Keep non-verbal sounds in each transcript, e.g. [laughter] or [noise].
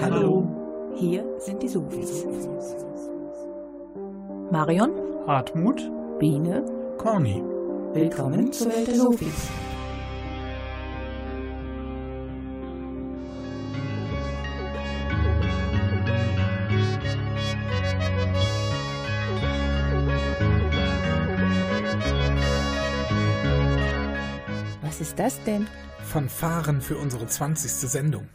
Hallo. Hier sind die Sofis. Marion, Hartmut, Biene, Corny. willkommen zur Welt der Sofis. Was ist das denn? Fanfaren für unsere 20. Sendung.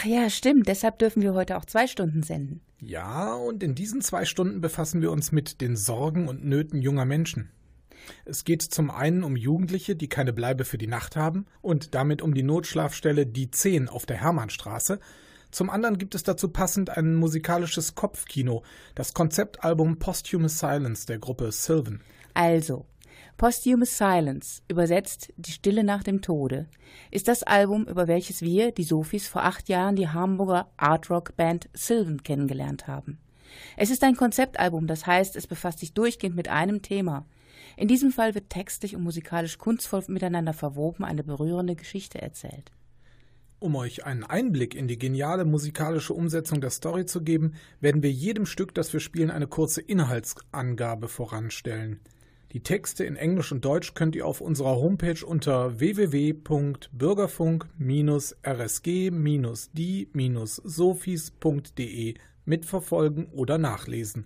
Ach ja, stimmt, deshalb dürfen wir heute auch zwei Stunden senden. Ja, und in diesen zwei Stunden befassen wir uns mit den Sorgen und Nöten junger Menschen. Es geht zum einen um Jugendliche, die keine Bleibe für die Nacht haben und damit um die Notschlafstelle Die 10 auf der Hermannstraße. Zum anderen gibt es dazu passend ein musikalisches Kopfkino, das Konzeptalbum Posthumous Silence der Gruppe Sylvan. Also, Posthumous Silence, übersetzt Die Stille nach dem Tode, ist das Album, über welches wir, die Sophies, vor acht Jahren die Hamburger Artrock-Band Sylvan kennengelernt haben. Es ist ein Konzeptalbum, das heißt, es befasst sich durchgehend mit einem Thema. In diesem Fall wird textlich und musikalisch kunstvoll miteinander verwoben eine berührende Geschichte erzählt. Um euch einen Einblick in die geniale musikalische Umsetzung der Story zu geben, werden wir jedem Stück, das wir spielen, eine kurze Inhaltsangabe voranstellen. Die Texte in Englisch und Deutsch könnt ihr auf unserer Homepage unter www.bürgerfunk-rsg-die-sophies.de mitverfolgen oder nachlesen.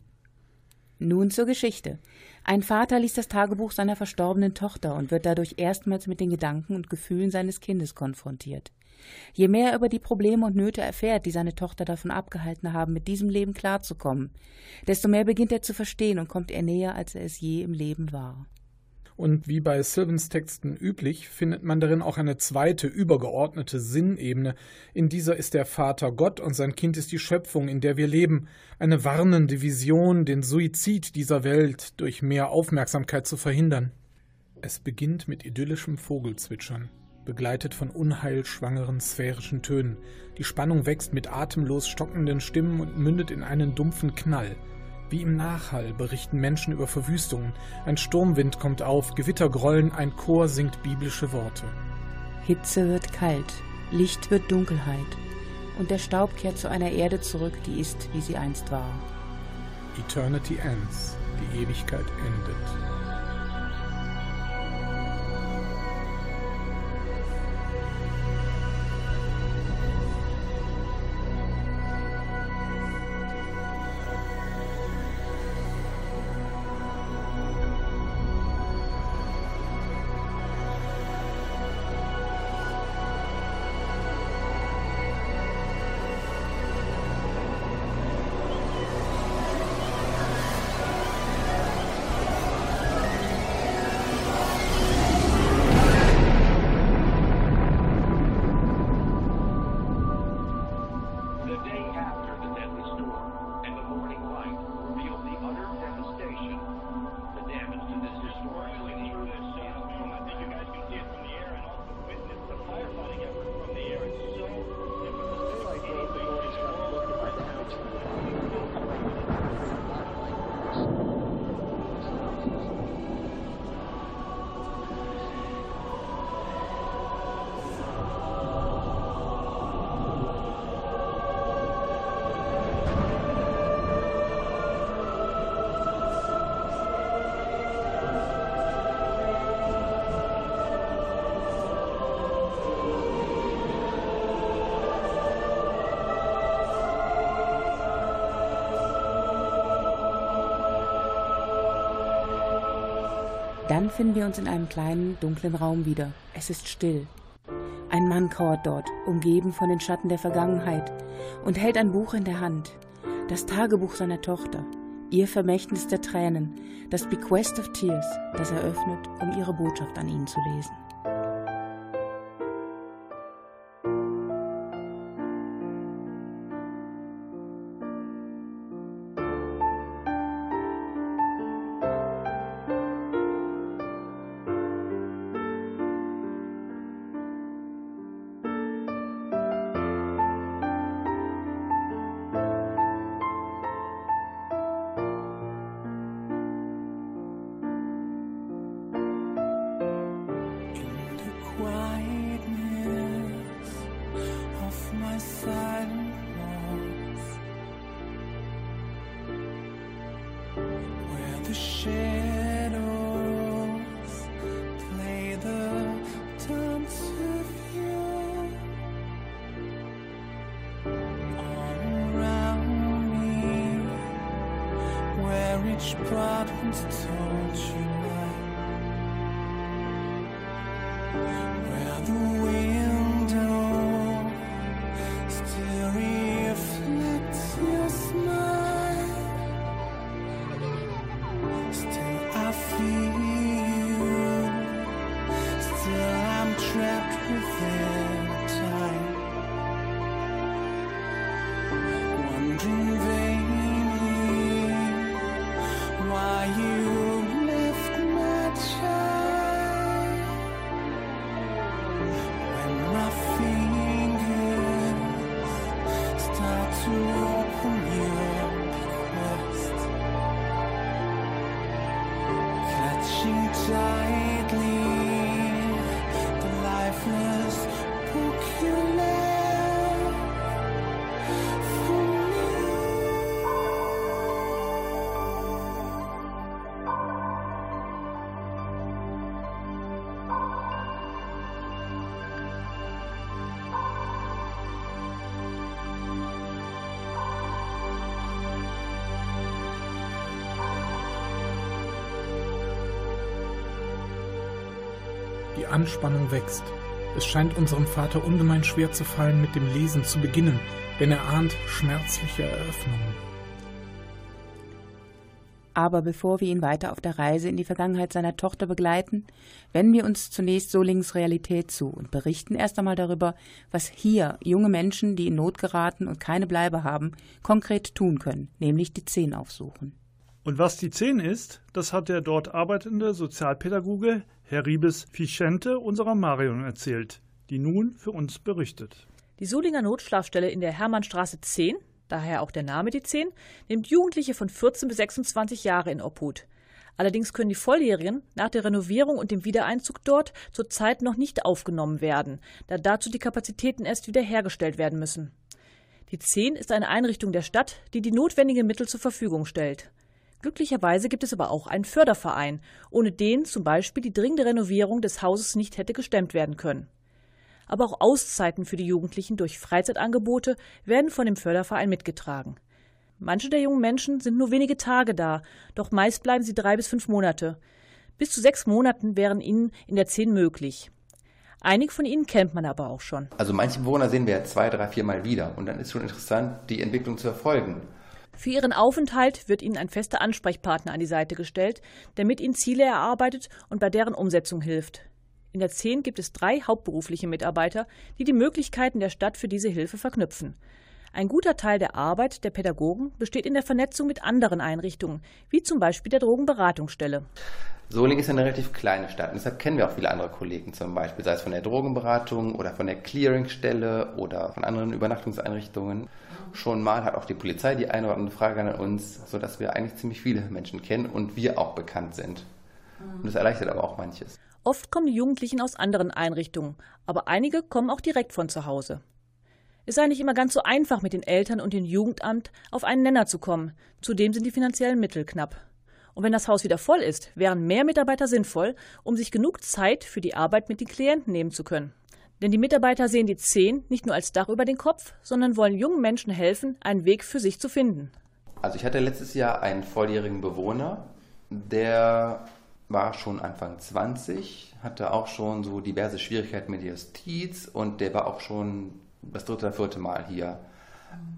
Nun zur Geschichte. Ein Vater liest das Tagebuch seiner verstorbenen Tochter und wird dadurch erstmals mit den Gedanken und Gefühlen seines Kindes konfrontiert. Je mehr er über die Probleme und Nöte erfährt, die seine Tochter davon abgehalten haben, mit diesem Leben klarzukommen, desto mehr beginnt er zu verstehen und kommt er näher, als er es je im Leben war. Und wie bei Sylvans Texten üblich, findet man darin auch eine zweite, übergeordnete Sinnebene. In dieser ist der Vater Gott und sein Kind ist die Schöpfung, in der wir leben. Eine warnende Vision, den Suizid dieser Welt durch mehr Aufmerksamkeit zu verhindern. Es beginnt mit idyllischem Vogelzwitschern, begleitet von unheilschwangeren sphärischen Tönen. Die Spannung wächst mit atemlos stockenden Stimmen und mündet in einen dumpfen Knall. Wie im Nachhall berichten Menschen über Verwüstungen. Ein Sturmwind kommt auf, Gewitter grollen, ein Chor singt biblische Worte. Hitze wird kalt, Licht wird Dunkelheit, und der Staub kehrt zu einer Erde zurück, die ist, wie sie einst war. Eternity ends, die Ewigkeit endet. Dann finden wir uns in einem kleinen, dunklen Raum wieder. Es ist still. Ein Mann kauert dort, umgeben von den Schatten der Vergangenheit, und hält ein Buch in der Hand. Das Tagebuch seiner Tochter, ihr Vermächtnis der Tränen, das Bequest of Tears, das er öffnet, um ihre Botschaft an ihn zu lesen. Anspannung wächst. Es scheint unserem Vater ungemein schwer zu fallen, mit dem Lesen zu beginnen, denn er ahnt schmerzliche Eröffnungen. Aber bevor wir ihn weiter auf der Reise in die Vergangenheit seiner Tochter begleiten, wenden wir uns zunächst Solings Realität zu und berichten erst einmal darüber, was hier junge Menschen, die in Not geraten und keine Bleibe haben, konkret tun können, nämlich die Zehn aufsuchen. Und was die 10 ist, das hat der dort arbeitende Sozialpädagoge Herr Riebes Fischente unserer Marion erzählt, die nun für uns berichtet. Die Solinger Notschlafstelle in der Hermannstraße 10, daher auch der Name die 10, nimmt Jugendliche von 14 bis 26 Jahre in Obhut. Allerdings können die Volljährigen nach der Renovierung und dem Wiedereinzug dort zurzeit noch nicht aufgenommen werden, da dazu die Kapazitäten erst wiederhergestellt werden müssen. Die 10 ist eine Einrichtung der Stadt, die die notwendigen Mittel zur Verfügung stellt. Glücklicherweise gibt es aber auch einen Förderverein, ohne den zum Beispiel die dringende Renovierung des Hauses nicht hätte gestemmt werden können. Aber auch Auszeiten für die Jugendlichen durch Freizeitangebote werden von dem Förderverein mitgetragen. Manche der jungen Menschen sind nur wenige Tage da, doch meist bleiben sie drei bis fünf Monate. Bis zu sechs Monaten wären ihnen in der zehn möglich. Einige von ihnen kennt man aber auch schon. Also manche Bewohner sehen wir ja zwei, drei, vier Mal wieder und dann ist schon interessant, die Entwicklung zu verfolgen. Für ihren Aufenthalt wird ihnen ein fester Ansprechpartner an die Seite gestellt, der mit ihnen Ziele erarbeitet und bei deren Umsetzung hilft. In der 10 gibt es drei hauptberufliche Mitarbeiter, die die Möglichkeiten der Stadt für diese Hilfe verknüpfen. Ein guter Teil der Arbeit der Pädagogen besteht in der Vernetzung mit anderen Einrichtungen, wie zum Beispiel der Drogenberatungsstelle. Solingen ist eine relativ kleine Stadt und deshalb kennen wir auch viele andere Kollegen, zum Beispiel sei es von der Drogenberatung oder von der Clearingstelle oder von anderen Übernachtungseinrichtungen. Schon mal hat auch die Polizei die eine oder andere Frage an uns, sodass wir eigentlich ziemlich viele Menschen kennen und wir auch bekannt sind. Und das erleichtert aber auch manches. Oft kommen die Jugendlichen aus anderen Einrichtungen, aber einige kommen auch direkt von zu Hause. Es sei nicht immer ganz so einfach, mit den Eltern und dem Jugendamt auf einen Nenner zu kommen. Zudem sind die finanziellen Mittel knapp. Und wenn das Haus wieder voll ist, wären mehr Mitarbeiter sinnvoll, um sich genug Zeit für die Arbeit mit den Klienten nehmen zu können. Denn die Mitarbeiter sehen die Zehn nicht nur als Dach über den Kopf, sondern wollen jungen Menschen helfen, einen Weg für sich zu finden. Also ich hatte letztes Jahr einen volljährigen Bewohner, der war schon Anfang 20, hatte auch schon so diverse Schwierigkeiten mit Justiz und der war auch schon das dritte oder vierte Mal hier.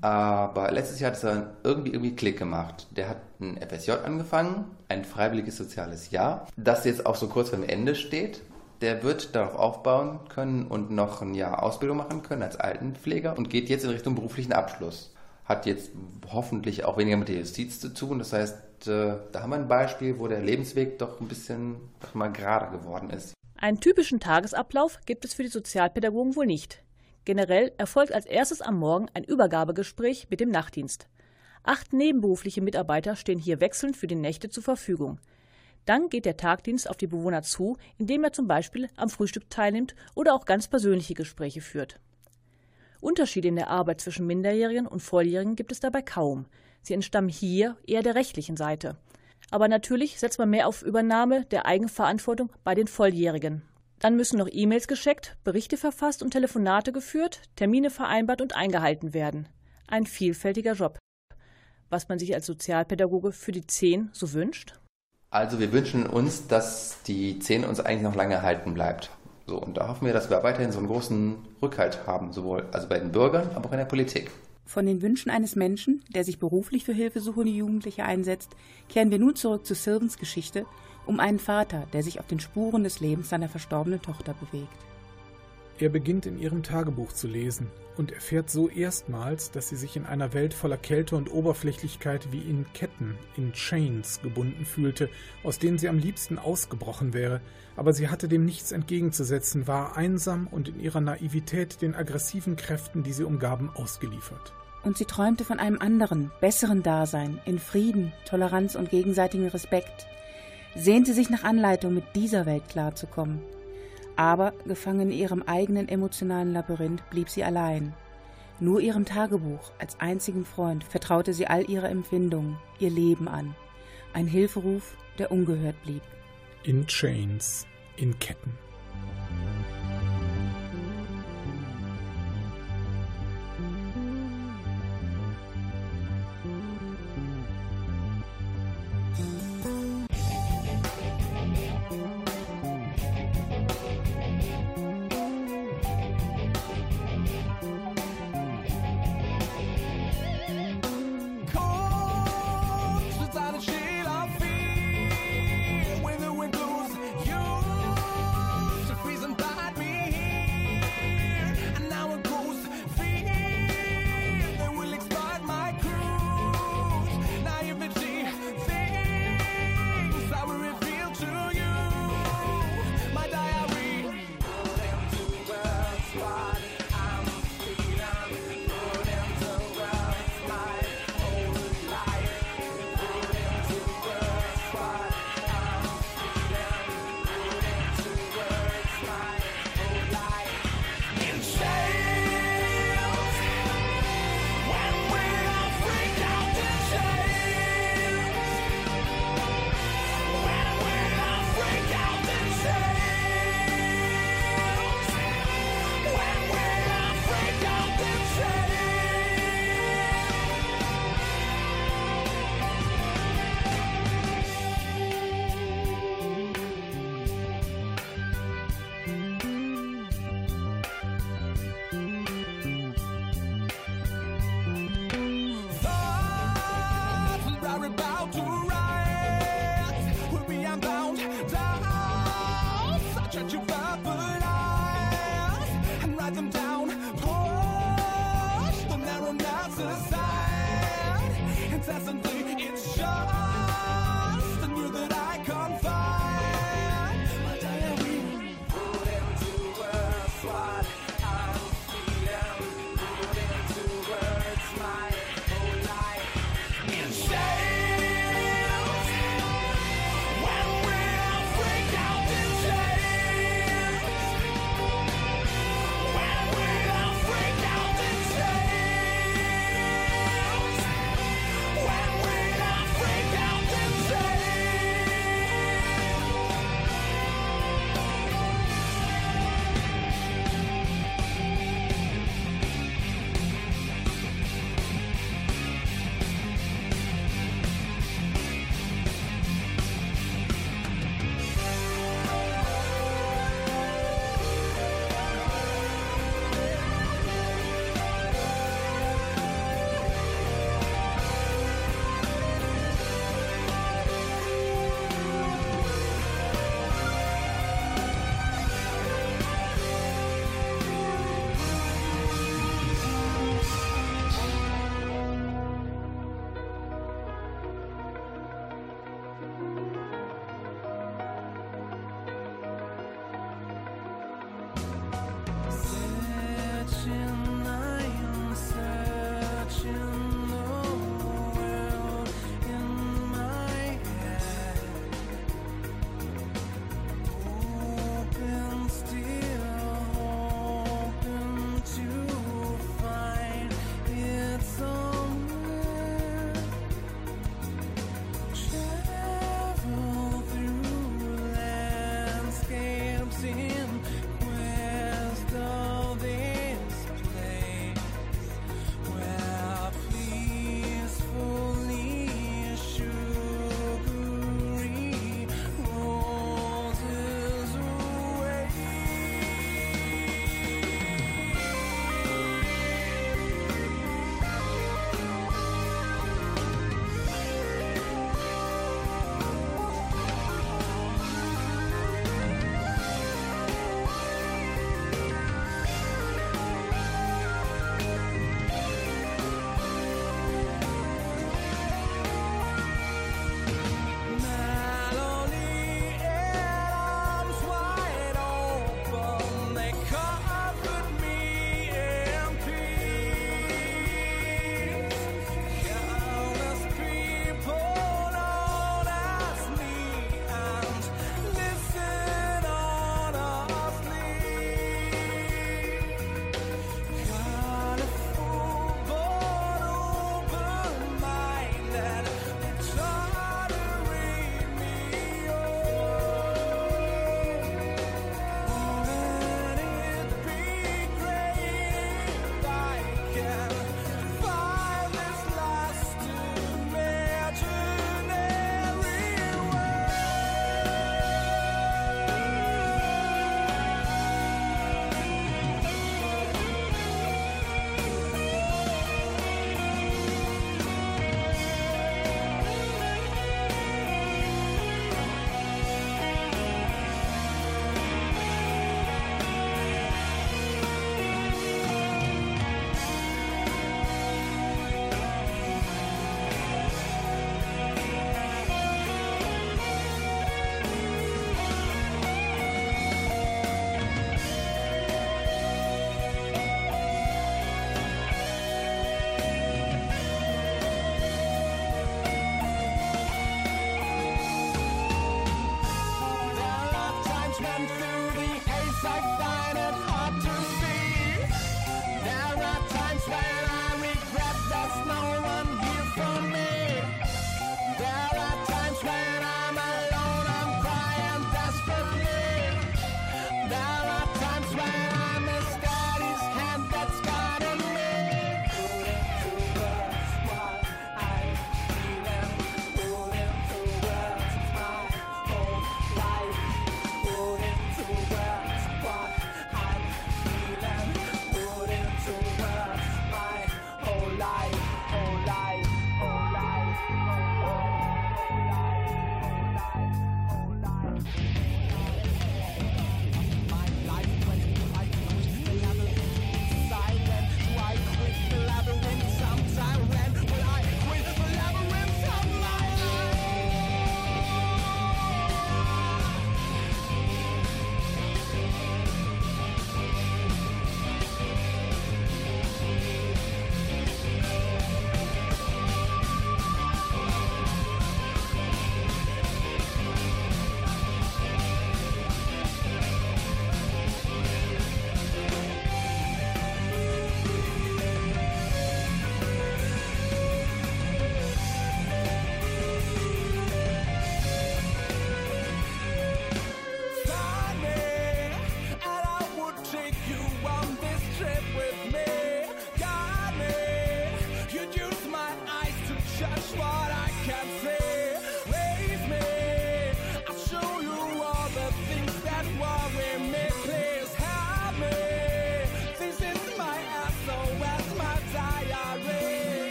Aber letztes Jahr hat es dann irgendwie, irgendwie Klick gemacht. Der hat ein FSJ angefangen, ein freiwilliges soziales Jahr, das jetzt auch so kurz vor dem Ende steht. Der wird darauf aufbauen können und noch ein Jahr Ausbildung machen können als Altenpfleger und geht jetzt in Richtung beruflichen Abschluss. Hat jetzt hoffentlich auch weniger mit der Justiz zu tun. Das heißt, äh, da haben wir ein Beispiel, wo der Lebensweg doch ein bisschen mal gerade geworden ist. Einen typischen Tagesablauf gibt es für die Sozialpädagogen wohl nicht. Generell erfolgt als erstes am Morgen ein Übergabegespräch mit dem Nachtdienst. Acht nebenberufliche Mitarbeiter stehen hier wechselnd für die Nächte zur Verfügung. Dann geht der Tagdienst auf die Bewohner zu, indem er zum Beispiel am Frühstück teilnimmt oder auch ganz persönliche Gespräche führt. Unterschiede in der Arbeit zwischen Minderjährigen und Volljährigen gibt es dabei kaum. Sie entstammen hier eher der rechtlichen Seite. Aber natürlich setzt man mehr auf Übernahme der Eigenverantwortung bei den Volljährigen. Dann müssen noch E-Mails gescheckt, Berichte verfasst und Telefonate geführt, Termine vereinbart und eingehalten werden. Ein vielfältiger Job. Was man sich als Sozialpädagoge für die Zehn so wünscht? Also wir wünschen uns, dass die 10 uns eigentlich noch lange erhalten bleibt. So, und da hoffen wir, dass wir weiterhin so einen großen Rückhalt haben, sowohl also bei den Bürgern, aber auch in der Politik. Von den Wünschen eines Menschen, der sich beruflich für hilfesuchende Jugendliche einsetzt, kehren wir nun zurück zu Sylvans Geschichte um einen Vater, der sich auf den Spuren des Lebens seiner verstorbenen Tochter bewegt. Er beginnt in ihrem Tagebuch zu lesen und erfährt so erstmals, dass sie sich in einer Welt voller Kälte und Oberflächlichkeit wie in Ketten, in Chains gebunden fühlte, aus denen sie am liebsten ausgebrochen wäre, aber sie hatte dem nichts entgegenzusetzen, war einsam und in ihrer Naivität den aggressiven Kräften, die sie umgaben, ausgeliefert. Und sie träumte von einem anderen, besseren Dasein, in Frieden, Toleranz und gegenseitigem Respekt, sehnte sich nach Anleitung, mit dieser Welt klarzukommen. Aber, gefangen in ihrem eigenen emotionalen Labyrinth, blieb sie allein. Nur ihrem Tagebuch als einzigen Freund vertraute sie all ihre Empfindungen, ihr Leben an. Ein Hilferuf, der ungehört blieb. In Chains, in Ketten.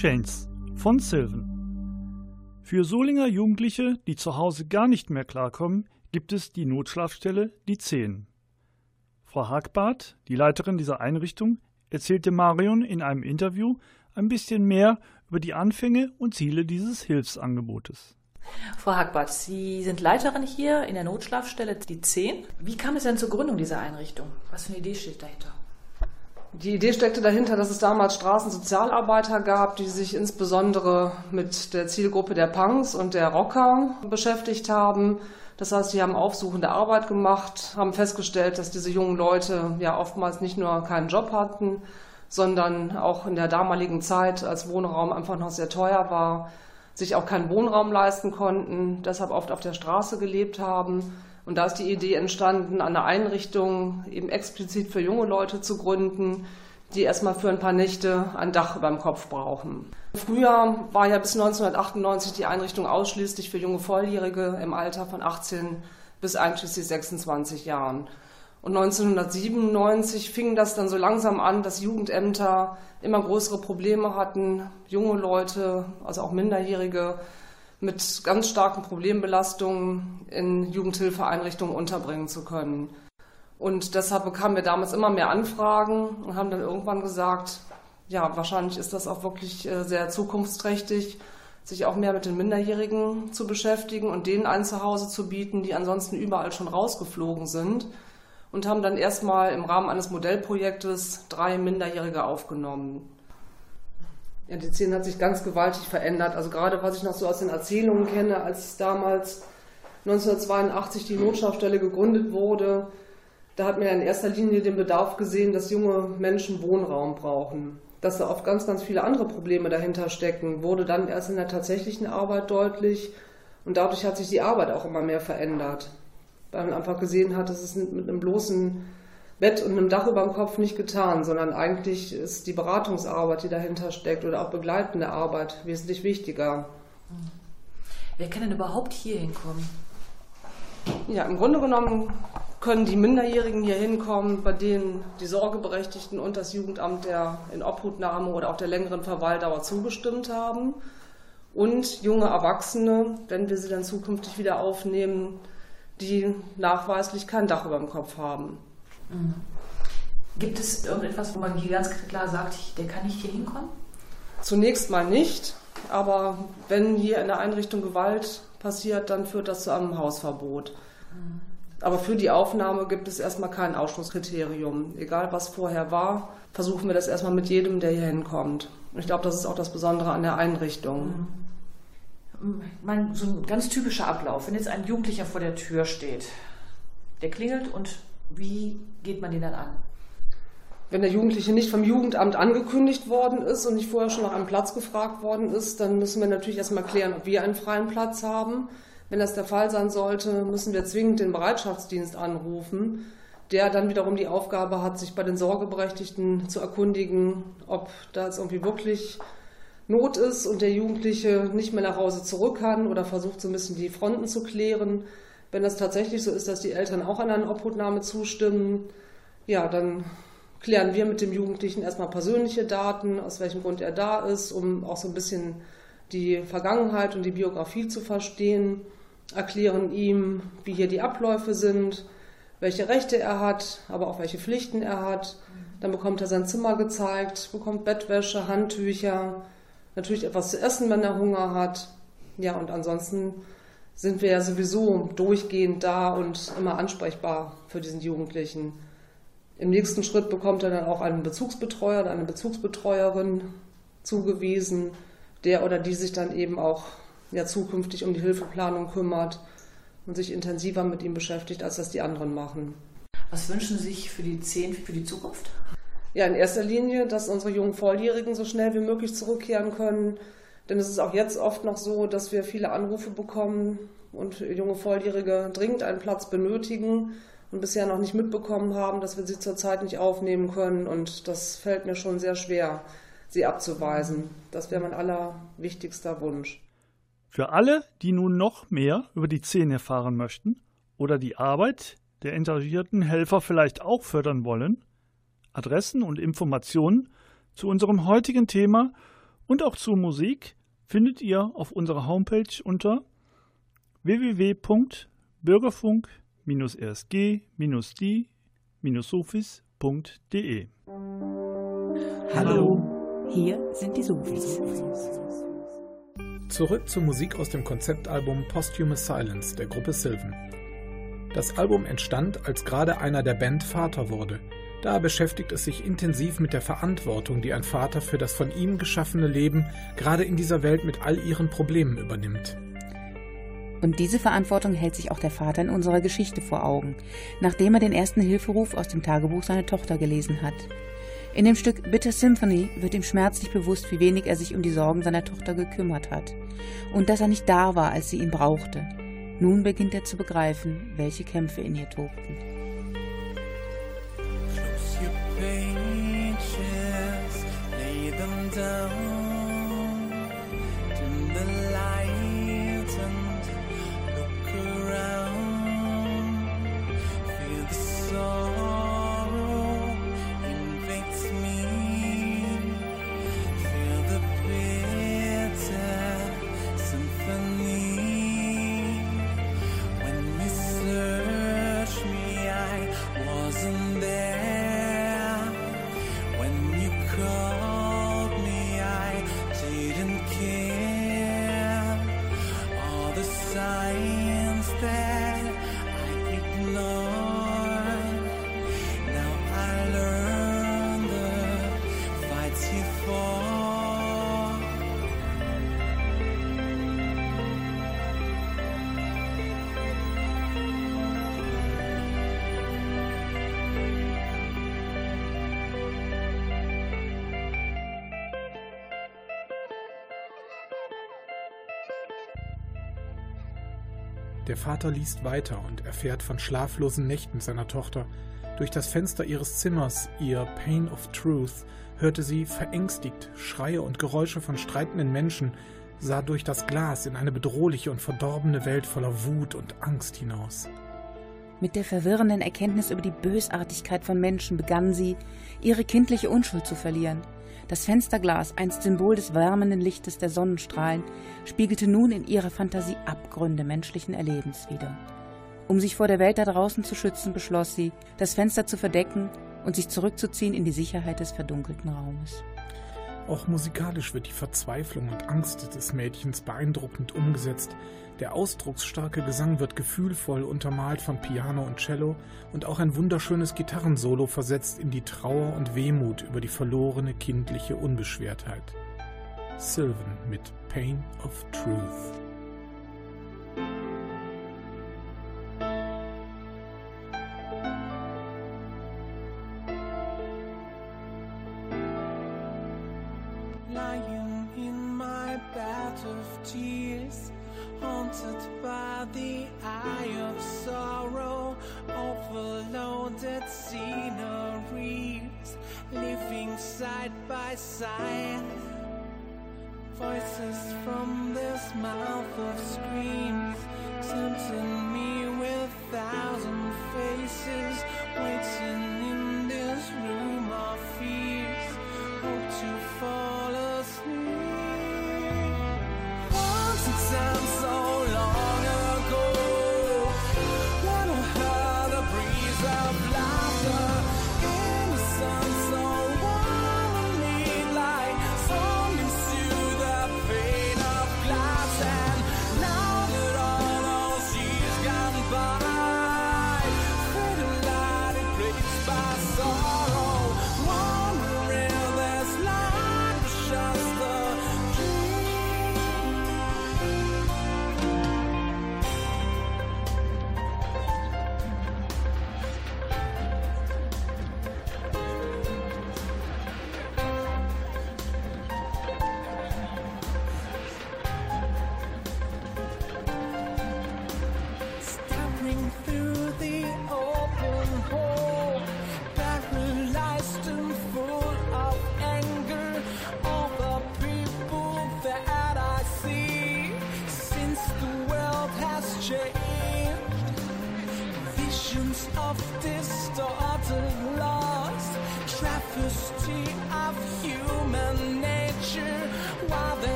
In Shanes von Sylvan. Für Solinger Jugendliche, die zu Hause gar nicht mehr klarkommen, gibt es die Notschlafstelle Die Zehn. Frau Hagbart, die Leiterin dieser Einrichtung, erzählte Marion in einem Interview ein bisschen mehr über die Anfänge und Ziele dieses Hilfsangebotes. Frau Hagbart, Sie sind Leiterin hier in der Notschlafstelle Die 10. Wie kam es denn zur Gründung dieser Einrichtung? Was für eine Idee steht dahinter? Die Idee steckte dahinter, dass es damals Straßensozialarbeiter gab, die sich insbesondere mit der Zielgruppe der Punks und der Rocker beschäftigt haben. Das heißt, die haben aufsuchende Arbeit gemacht, haben festgestellt, dass diese jungen Leute ja oftmals nicht nur keinen Job hatten, sondern auch in der damaligen Zeit, als Wohnraum einfach noch sehr teuer war, sich auch keinen Wohnraum leisten konnten, deshalb oft auf der Straße gelebt haben. Und da ist die Idee entstanden, eine Einrichtung eben explizit für junge Leute zu gründen, die erstmal für ein paar Nächte ein Dach über dem Kopf brauchen. Früher war ja bis 1998 die Einrichtung ausschließlich für junge Volljährige im Alter von 18 bis einschließlich 26 Jahren. Und 1997 fing das dann so langsam an, dass Jugendämter immer größere Probleme hatten, junge Leute, also auch Minderjährige, mit ganz starken Problembelastungen in Jugendhilfeeinrichtungen unterbringen zu können. Und deshalb bekamen wir damals immer mehr Anfragen und haben dann irgendwann gesagt, ja, wahrscheinlich ist das auch wirklich äh, sehr zukunftsträchtig, sich auch mehr mit den Minderjährigen zu beschäftigen und denen ein Zuhause zu bieten, die ansonsten überall schon rausgeflogen sind. Und haben dann erstmal im Rahmen eines Modellprojektes drei Minderjährige aufgenommen. Ja, die Szene hat sich ganz gewaltig verändert. Also gerade was ich noch so aus den Erzählungen kenne, als damals 1982 die Notschlafstelle gegründet wurde, da hat man ja in erster Linie den Bedarf gesehen, dass junge Menschen Wohnraum brauchen. Dass da oft ganz, ganz viele andere Probleme dahinter stecken, wurde dann erst in der tatsächlichen Arbeit deutlich. Und dadurch hat sich die Arbeit auch immer mehr verändert. Weil man einfach gesehen hat, dass es mit einem bloßen Bett und einem Dach über dem Kopf nicht getan, sondern eigentlich ist die Beratungsarbeit, die dahinter steckt oder auch begleitende Arbeit wesentlich wichtiger. Wer kann denn überhaupt hier hinkommen? Ja, im Grunde genommen können die Minderjährigen hier hinkommen, bei denen die Sorgeberechtigten und das Jugendamt der Inobhutnahme oder auch der längeren Verweildauer zugestimmt haben. Und junge Erwachsene, wenn wir sie dann zukünftig wieder aufnehmen, die nachweislich kein Dach über dem Kopf haben. Mhm. Gibt es irgendetwas, wo man hier ganz klar sagt, der kann nicht hier hinkommen? Zunächst mal nicht, aber wenn hier in der Einrichtung Gewalt passiert, dann führt das zu einem Hausverbot. Mhm. Aber für die Aufnahme gibt es erstmal kein Ausschlusskriterium. Egal was vorher war, versuchen wir das erstmal mit jedem, der hier hinkommt. Ich glaube, das ist auch das Besondere an der Einrichtung. Mhm. Mein, so ein ganz typischer Ablauf, wenn jetzt ein Jugendlicher vor der Tür steht, der klingelt und wie geht man den dann an? Wenn der Jugendliche nicht vom Jugendamt angekündigt worden ist und nicht vorher schon nach einem Platz gefragt worden ist, dann müssen wir natürlich erstmal klären, ob wir einen freien Platz haben. Wenn das der Fall sein sollte, müssen wir zwingend den Bereitschaftsdienst anrufen, der dann wiederum die Aufgabe hat, sich bei den Sorgeberechtigten zu erkundigen, ob da jetzt irgendwie wirklich Not ist und der Jugendliche nicht mehr nach Hause zurück kann oder versucht so ein bisschen die Fronten zu klären. Wenn das tatsächlich so ist, dass die Eltern auch an eine Obhutnahme zustimmen, ja, dann klären wir mit dem Jugendlichen erstmal persönliche Daten, aus welchem Grund er da ist, um auch so ein bisschen die Vergangenheit und die Biografie zu verstehen, erklären ihm, wie hier die Abläufe sind, welche Rechte er hat, aber auch welche Pflichten er hat. Dann bekommt er sein Zimmer gezeigt, bekommt Bettwäsche, Handtücher, natürlich etwas zu essen, wenn er Hunger hat. Ja, und ansonsten sind wir ja sowieso durchgehend da und immer ansprechbar für diesen Jugendlichen. Im nächsten Schritt bekommt er dann auch einen Bezugsbetreuer oder eine Bezugsbetreuerin zugewiesen, der oder die sich dann eben auch ja, zukünftig um die Hilfeplanung kümmert und sich intensiver mit ihm beschäftigt, als das die anderen machen. Was wünschen Sie sich für die zehn für die Zukunft? Ja, in erster Linie, dass unsere jungen Volljährigen so schnell wie möglich zurückkehren können, denn es ist auch jetzt oft noch so, dass wir viele Anrufe bekommen und junge Volljährige dringend einen Platz benötigen und bisher noch nicht mitbekommen haben, dass wir sie zurzeit nicht aufnehmen können. Und das fällt mir schon sehr schwer, sie abzuweisen. Das wäre mein allerwichtigster Wunsch. Für alle, die nun noch mehr über die Zehn erfahren möchten oder die Arbeit der engagierten Helfer vielleicht auch fördern wollen, Adressen und Informationen zu unserem heutigen Thema Und auch zur Musik findet ihr auf unserer Homepage unter www.bürgerfunk-rsg-die-sofis.de. Hallo, hier sind die Sofis. Zurück zur Musik aus dem Konzeptalbum Posthumous Silence der Gruppe Sylvan. Das Album entstand, als gerade einer der Band Vater wurde. Da beschäftigt es sich intensiv mit der Verantwortung, die ein Vater für das von ihm geschaffene Leben gerade in dieser Welt mit all ihren Problemen übernimmt. Und diese Verantwortung hält sich auch der Vater in unserer Geschichte vor Augen, nachdem er den ersten Hilferuf aus dem Tagebuch seiner Tochter gelesen hat. In dem Stück Bitter Symphony wird ihm schmerzlich bewusst, wie wenig er sich um die Sorgen seiner Tochter gekümmert hat und dass er nicht da war, als sie ihn brauchte. Nun beginnt er zu begreifen, welche Kämpfe in ihr tobten. Pages, lay them down, Der Vater liest weiter und erfährt von schlaflosen Nächten seiner Tochter. Durch das Fenster ihres Zimmers, ihr Pain of Truth, hörte sie verängstigt Schreie und Geräusche von streitenden Menschen, sah durch das Glas in eine bedrohliche und verdorbene Welt voller Wut und Angst hinaus. Mit der verwirrenden Erkenntnis über die Bösartigkeit von Menschen begann sie, ihre kindliche Unschuld zu verlieren. Das Fensterglas, einst Symbol des wärmenden Lichtes der Sonnenstrahlen, spiegelte nun in ihrer Fantasie Abgründe menschlichen Erlebens wider. Um sich vor der Welt da draußen zu schützen, beschloss sie, das Fenster zu verdecken und sich zurückzuziehen in die Sicherheit des verdunkelten Raumes. Auch musikalisch wird die Verzweiflung und Angst des Mädchens beeindruckend umgesetzt. Der ausdrucksstarke Gesang wird gefühlvoll untermalt von Piano und Cello und auch ein wunderschönes Gitarrensolo versetzt in die Trauer und Wehmut über die verlorene kindliche Unbeschwertheit. Sylvan mit Pain of Truth. By the eye of sorrow, overloaded sceneries, living side by side. Voices from this mouth of screams, tempting me with thousand faces, waiting in this room of fears hope to fall asleep. Once a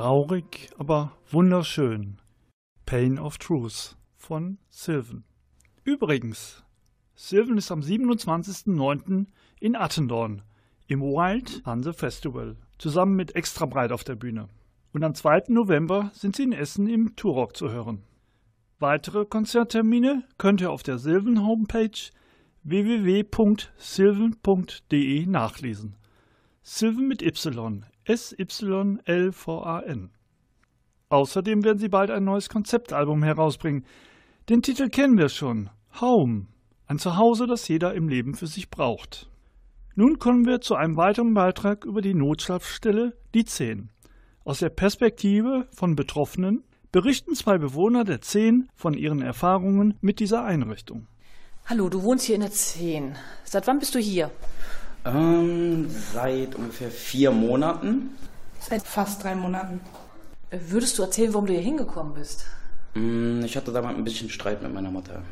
Traurig, aber wunderschön. Pain of Truth von Sylvan. Übrigens, Sylvan ist am 27.09. in Attendorn im Wild Hanse Festival zusammen mit Extra Breit auf der Bühne. Und am 2. November sind sie in Essen im Turok zu hören. Weitere Konzerttermine könnt ihr auf der Sylvan Homepage www.sylvan.de nachlesen. Sylvan mit Y, S-Y-L-V-A-N. Außerdem werden sie bald ein neues Konzeptalbum herausbringen. Den Titel kennen wir schon. Home. Ein Zuhause, das jeder im Leben für sich braucht. Nun kommen wir zu einem weiteren Beitrag über die Notschlafstelle Die 10. Aus der Perspektive von Betroffenen berichten zwei Bewohner der 10 von ihren Erfahrungen mit dieser Einrichtung. Hallo, du wohnst hier in der 10. Seit wann bist du hier? Ähm, seit ungefähr vier Monaten. Seit fast drei Monaten. Würdest du erzählen, warum du hier hingekommen bist? Mm, Ich hatte damals ein bisschen Streit mit meiner Mutter.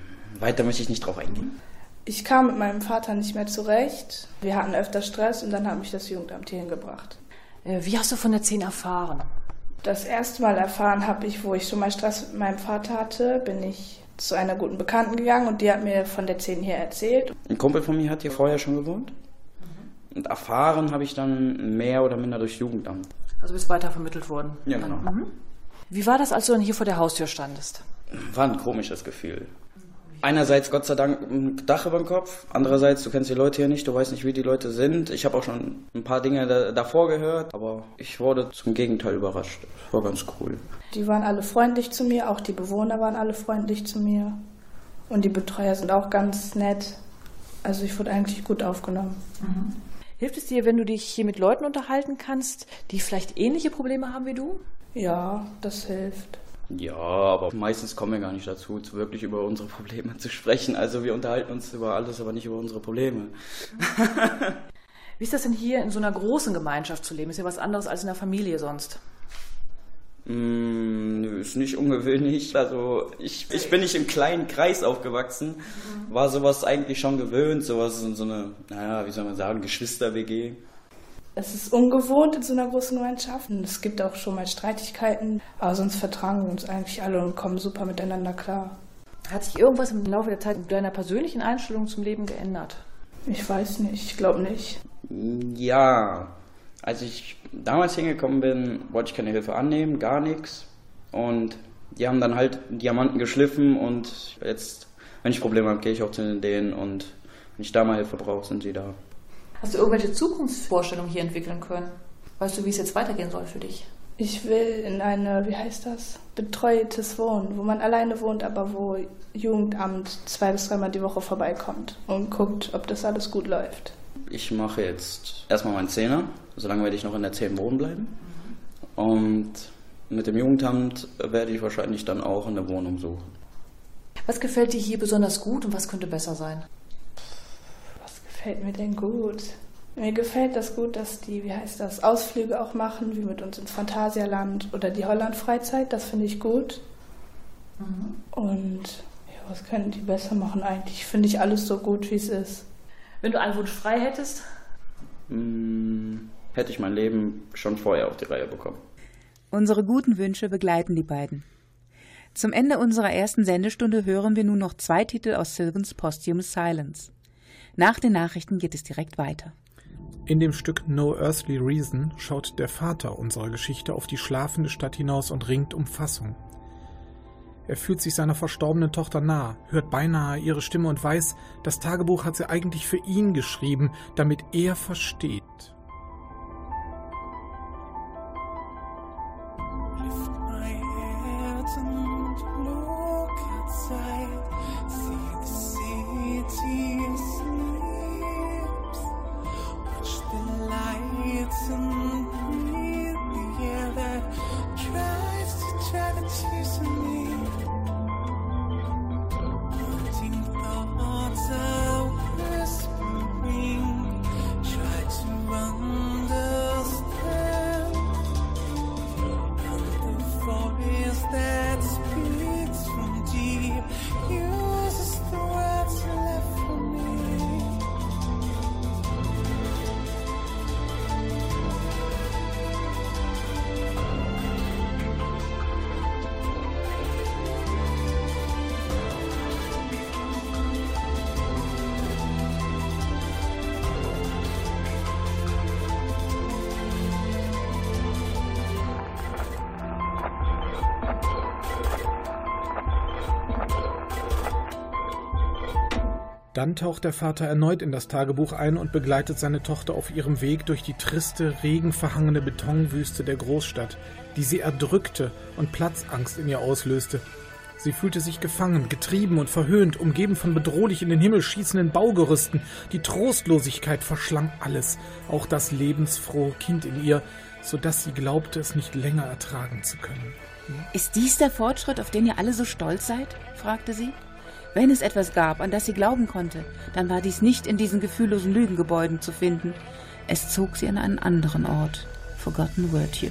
Weiter möchte ich nicht drauf eingehen. Ich kam mit meinem Vater nicht mehr zurecht. Wir hatten öfter Stress und dann hat mich das Jugendamt hier hingebracht. Äh, Wie hast du von der 10 erfahren? Das erste Mal erfahren habe ich, wo ich so mal Stress mit meinem Vater hatte, bin ich zu einer guten Bekannten gegangen und die hat mir von der 10 hier erzählt. Ein Kumpel von mir hat hier vorher schon gewohnt. Und erfahren habe ich dann mehr oder minder durch Jugendamt. Also bist weiter vermittelt worden. Ja, genau. Mhm. Wie war das, als du dann hier vor der Haustür standest? War ein komisches Gefühl. Einerseits Gott sei Dank ein Dach über dem Kopf, andererseits du kennst die Leute hier nicht, du weißt nicht, wie die Leute sind. Ich habe auch schon ein paar Dinge da, davor gehört, aber ich wurde zum Gegenteil überrascht. Das war ganz cool. Die waren alle freundlich zu mir, auch die Bewohner waren alle freundlich zu mir. Und die Betreuer sind auch ganz nett. Also ich wurde eigentlich gut aufgenommen. Hilft es dir, wenn du dich hier mit Leuten unterhalten kannst, die vielleicht ähnliche Probleme haben wie du? Ja, das hilft. Ja, aber meistens kommen wir gar nicht dazu, zu wirklich über unsere Probleme zu sprechen. Also wir unterhalten uns über alles, aber nicht über unsere Probleme. [laughs] Wie ist das denn hier in so einer großen Gemeinschaft zu leben? Ist ja was anderes als in der Familie sonst. Mm, nö, ist nicht ungewöhnlich. Also ich, ich bin nicht im kleinen Kreis aufgewachsen, war sowas eigentlich schon gewöhnt, sowas in so eine, naja, wie soll man sagen, Geschwister-WG. Es ist ungewohnt in so einer großen Gemeinschaft. Und Es gibt auch schon mal Streitigkeiten, aber sonst vertragen wir uns eigentlich alle und kommen super miteinander klar. Hat sich irgendwas im Laufe der Zeit mit deiner persönlichen Einstellung zum Leben geändert? Ich weiß nicht, ich glaube nicht. Ja, als ich damals hingekommen bin, wollte ich keine Hilfe annehmen, gar nichts. Und die haben dann halt Diamanten geschliffen und jetzt, wenn ich Probleme habe, gehe ich auch zu denen und wenn ich da mal Hilfe brauche, sind sie da. Hast du irgendwelche Zukunftsvorstellungen hier entwickeln können? Weißt du, wie es jetzt weitergehen soll für dich? Ich will in eine, wie heißt das, betreutes Wohnen, wo man alleine wohnt, aber wo Jugendamt zwei bis dreimal die Woche vorbeikommt und guckt, ob das alles gut läuft. Ich mache jetzt erstmal meinen Zehner, solange werde ich noch in der 10 wohnen bleiben. Und mit dem Jugendamt werde ich wahrscheinlich dann auch eine Wohnung suchen. Was gefällt dir hier besonders gut und was könnte besser sein? Was gefällt mir denn gut? Mir gefällt das gut, dass die, wie heißt das, Ausflüge auch machen, wie mit uns ins Phantasialand oder die Holland-Freizeit. Das finde ich gut. Und ja, was können die besser machen eigentlich? Finde ich alles so gut, wie es ist. Wenn du einen Wunsch frei hättest? Hm, hätte ich mein Leben schon vorher auf die Reihe bekommen. Unsere guten Wünsche begleiten die beiden. Zum Ende unserer ersten Sendestunde hören wir nun noch zwei Titel aus Sylvans Posthumous Silence. Nach den Nachrichten geht es direkt weiter. In dem Stück No Earthly Reason schaut der Vater unserer Geschichte auf die schlafende Stadt hinaus und ringt um Fassung. Er fühlt sich seiner verstorbenen Tochter nah, hört beinahe ihre Stimme und weiß, das Tagebuch hat sie eigentlich für ihn geschrieben, damit er versteht. Dann taucht der Vater erneut in das Tagebuch ein und begleitet seine Tochter auf ihrem Weg durch die triste, regenverhangene Betonwüste der Großstadt, die sie erdrückte und Platzangst in ihr auslöste. Sie fühlte sich gefangen, getrieben und verhöhnt, umgeben von bedrohlich in den Himmel schießenden Baugerüsten. Die Trostlosigkeit verschlang alles, auch das lebensfrohe Kind in ihr, so dass sie glaubte, es nicht länger ertragen zu können. Ist dies der Fortschritt, auf den ihr alle so stolz seid? fragte sie. Wenn es etwas gab, an das sie glauben konnte, dann war dies nicht in diesen gefühllosen Lügengebäuden zu finden. Es zog sie an einen anderen Ort. Forgotten Virtue.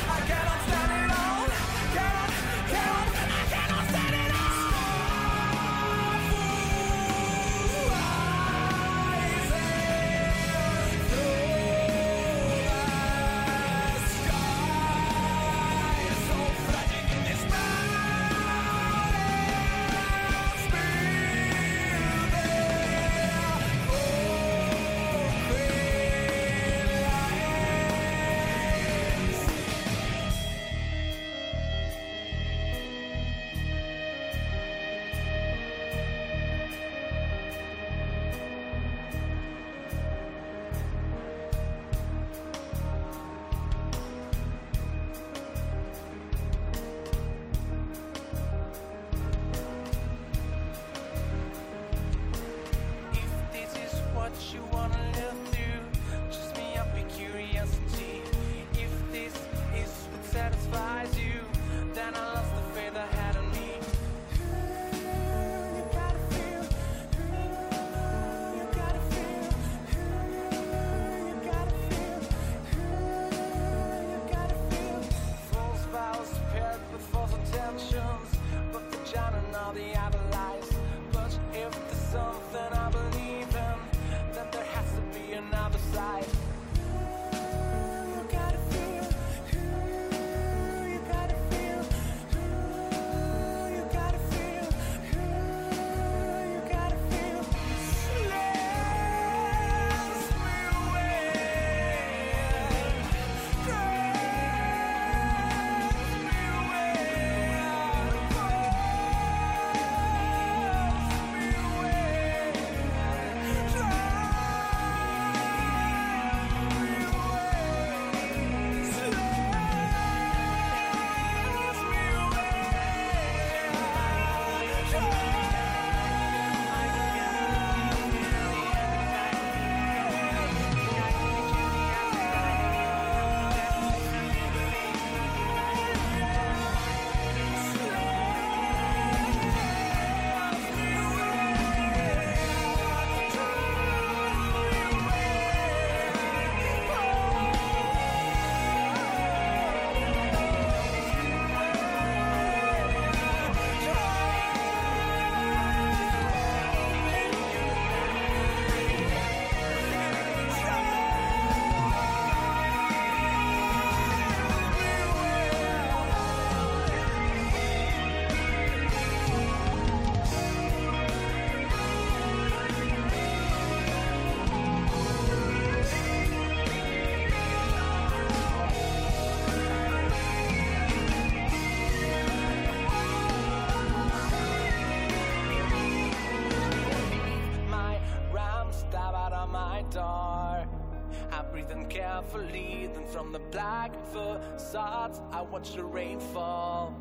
carefully Then from the black facades I watch the rain fall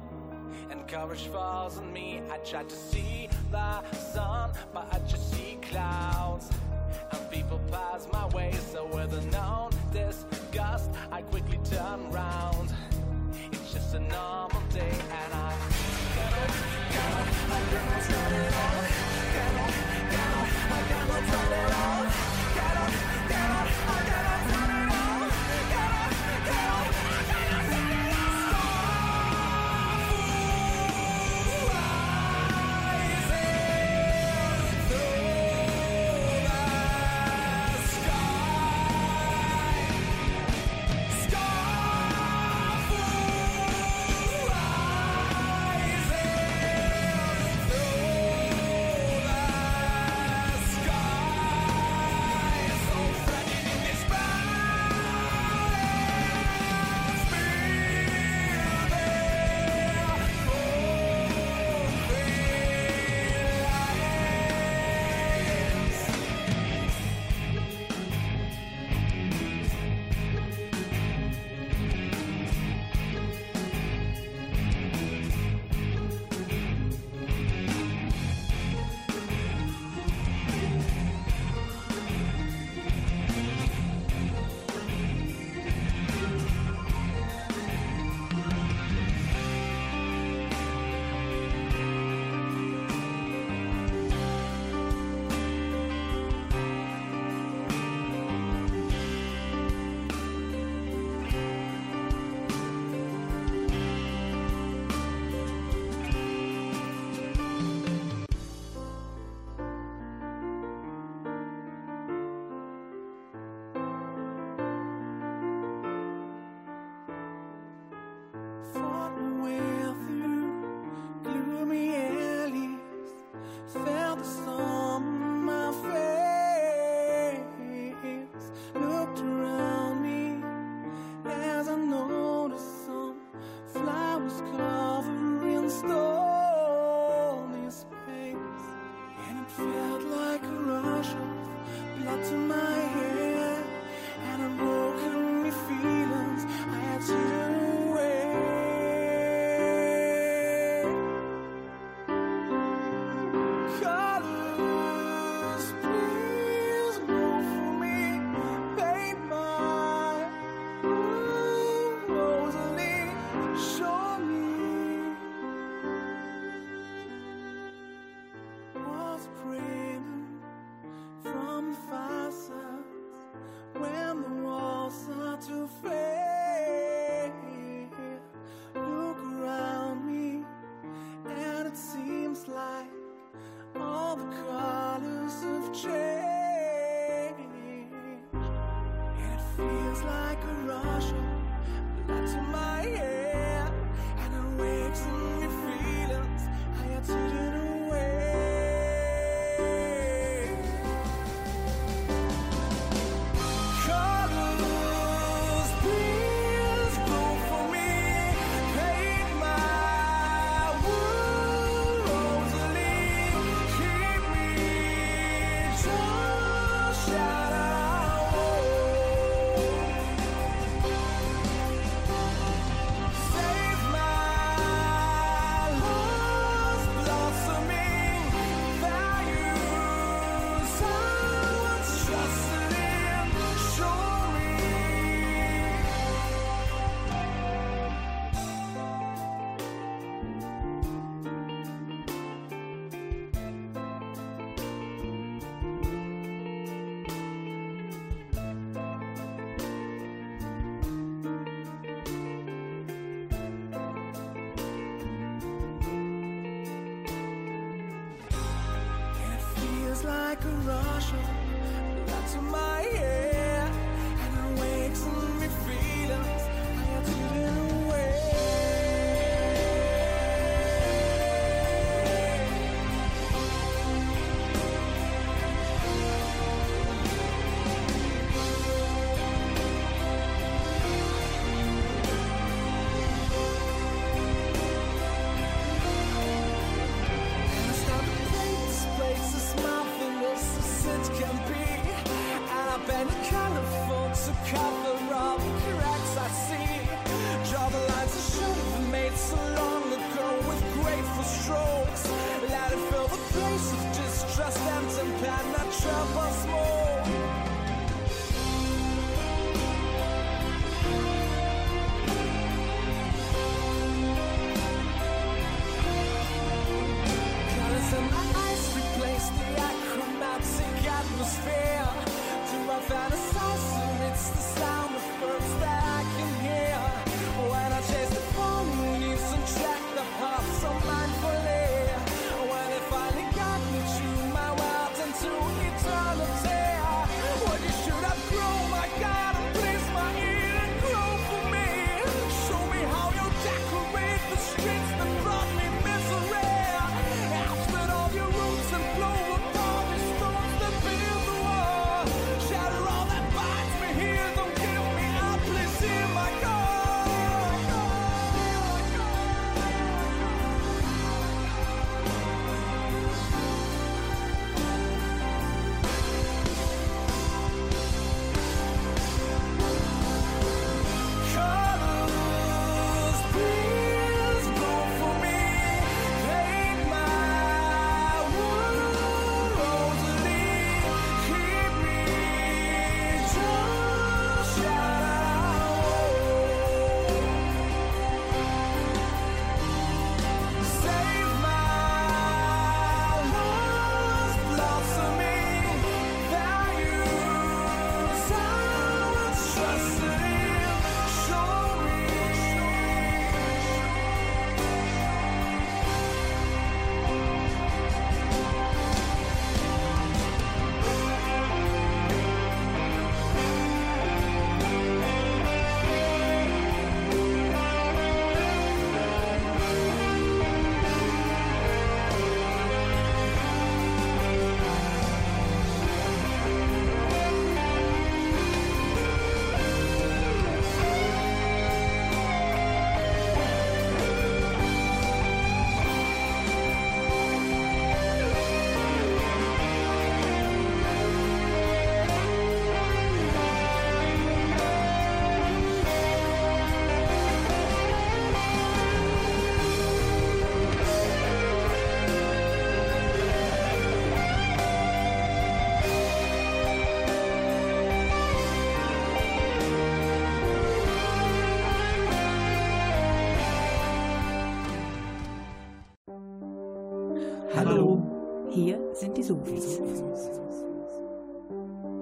And courage falls on me I try to see the sun But I just see clouds And people pass my way So with a known disgust I quickly turn round It's just a normal day And I cannot, cannot, I cannot turn it on Cannot, cannot, I cannot turn it on Cannot, cannot, I cannot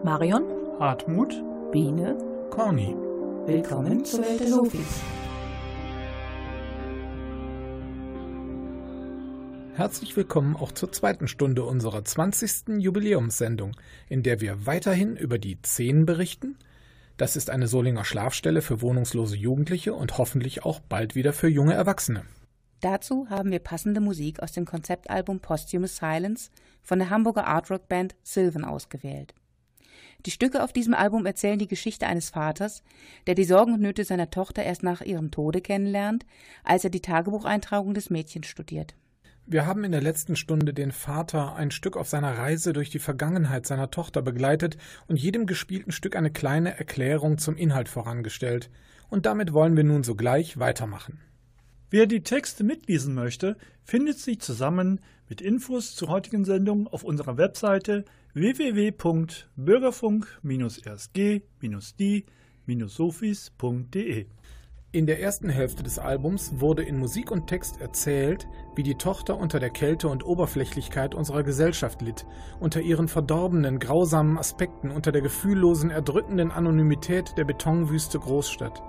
Marion? Hartmut? Biene, Corny. willkommen zur Welt der Sofis. Herzlich willkommen auch zur zweiten Stunde unserer 20. Jubiläumssendung, in der wir weiterhin über die Zehn berichten. Das ist eine Solinger Schlafstelle für wohnungslose Jugendliche und hoffentlich auch bald wieder für junge Erwachsene. Dazu haben wir passende Musik aus dem Konzeptalbum Posthumous Silence von der Hamburger Artrock-Band Sylvan ausgewählt. Die Stücke auf diesem Album erzählen die Geschichte eines Vaters, der die Sorgen und Nöte seiner Tochter erst nach ihrem Tode kennenlernt, als er die Tagebucheintragung des Mädchens studiert. Wir haben in der letzten Stunde den Vater ein Stück auf seiner Reise durch die Vergangenheit seiner Tochter begleitet und jedem gespielten Stück eine kleine Erklärung zum Inhalt vorangestellt. Und damit wollen wir nun sogleich weitermachen. Wer die Texte mitlesen möchte, findet sie zusammen mit Infos zur heutigen Sendung auf unserer Webseite www.bürgerfunk-rsg-die-sofis.de. In der ersten Hälfte des Albums wurde in Musik und Text erzählt, wie die Tochter unter der Kälte und Oberflächlichkeit unserer Gesellschaft litt, unter ihren verdorbenen, grausamen Aspekten, unter der gefühllosen, erdrückenden Anonymität der Betonwüste Großstadt.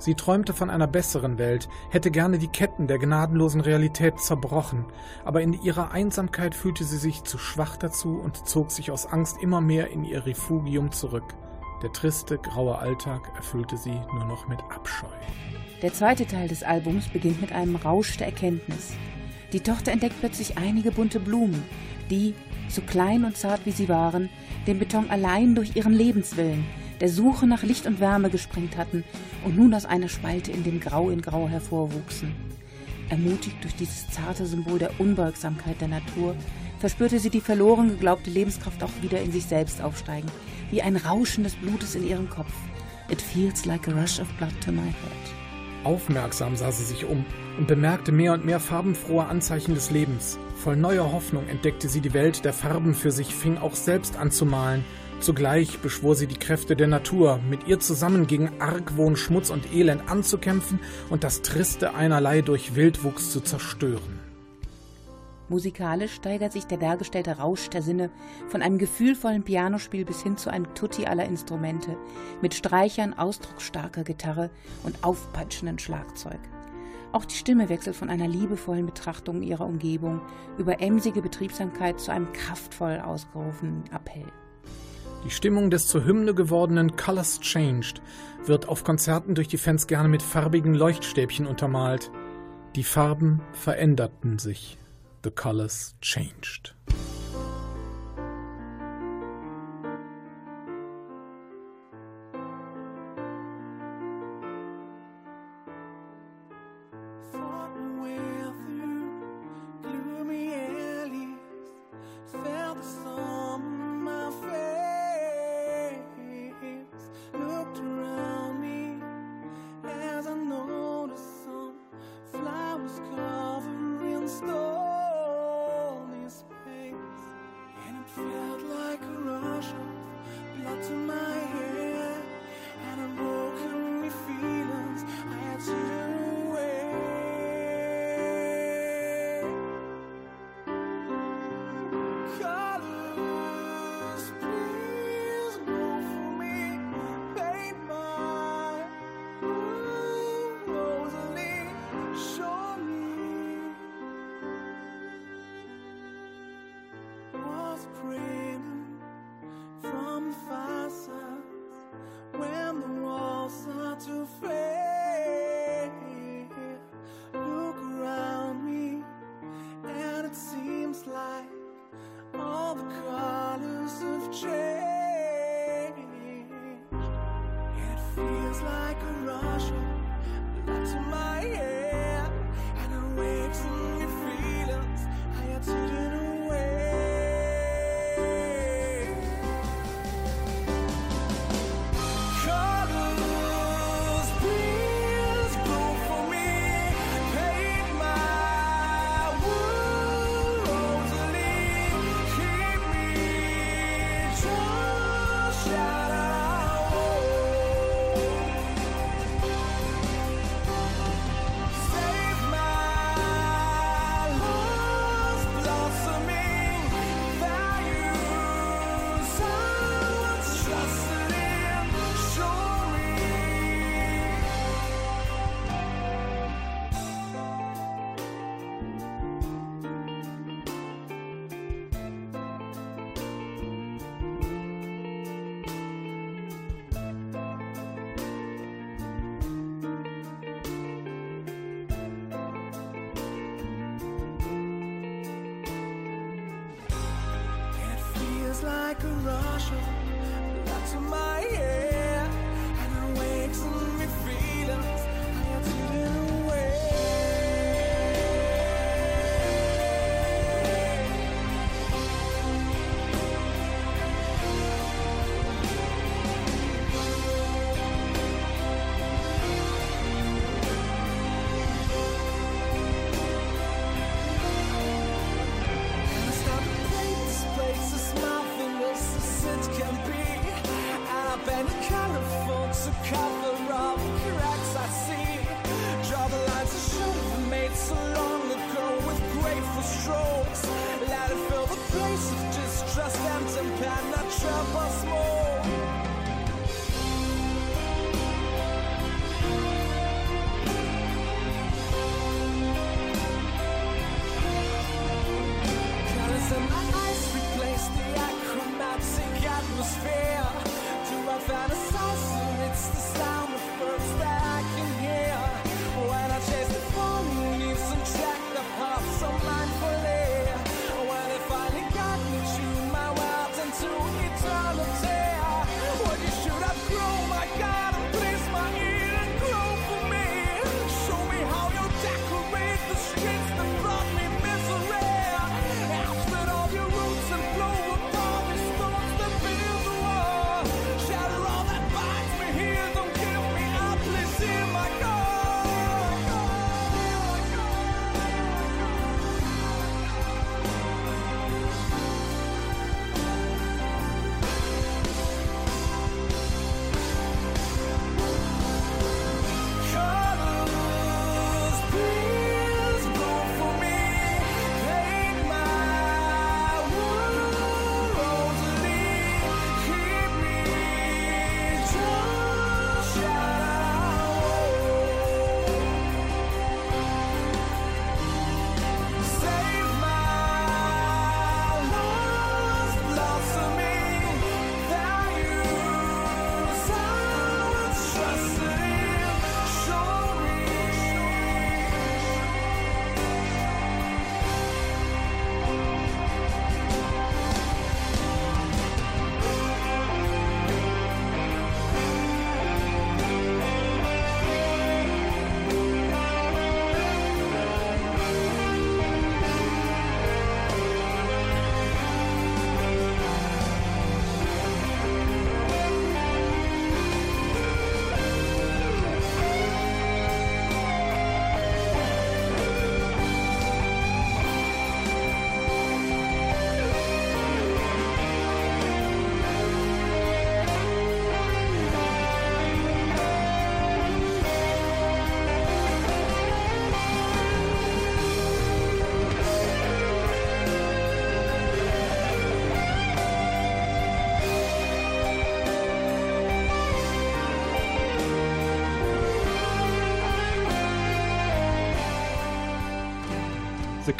Sie träumte von einer besseren Welt, hätte gerne die Ketten der gnadenlosen Realität zerbrochen, aber in ihrer Einsamkeit fühlte sie sich zu schwach dazu und zog sich aus Angst immer mehr in ihr Refugium zurück. Der triste, graue Alltag erfüllte sie nur noch mit Abscheu. Der zweite Teil des Albums beginnt mit einem Rausch der Erkenntnis. Die Tochter entdeckt plötzlich einige bunte Blumen, die, so klein und zart wie sie waren, den Beton allein durch ihren Lebenswillen, der Suche nach Licht und Wärme gesprengt hatten und nun aus einer Spalte in dem Grau in Grau hervorwuchsen. Ermutigt durch dieses zarte Symbol der Unbeugsamkeit der Natur, verspürte sie die verloren geglaubte Lebenskraft auch wieder in sich selbst aufsteigen, wie ein Rauschen des Blutes in ihrem Kopf. It feels like a rush of blood to my head. Aufmerksam sah sie sich um und bemerkte mehr und mehr farbenfrohe Anzeichen des Lebens. Voll neuer Hoffnung entdeckte sie die Welt der Farben für sich, fing auch selbst an zu malen Zugleich beschwor sie die Kräfte der Natur, mit ihr zusammen gegen Argwohn, Schmutz und Elend anzukämpfen und das triste Einerlei durch Wildwuchs zu zerstören. Musikalisch steigert sich der dargestellte Rausch der Sinne von einem gefühlvollen Pianospiel bis hin zu einem Tutti aller Instrumente, mit Streichern, ausdrucksstarker Gitarre und aufpeitschenden Schlagzeug. Auch die Stimme wechselt von einer liebevollen Betrachtung ihrer Umgebung über emsige Betriebsamkeit zu einem kraftvoll ausgerufenen Appell. Die Stimmung des zur Hymne gewordenen Colors Changed wird auf Konzerten durch die Fans gerne mit farbigen Leuchtstäbchen untermalt. Die Farben veränderten sich. The Colors Changed.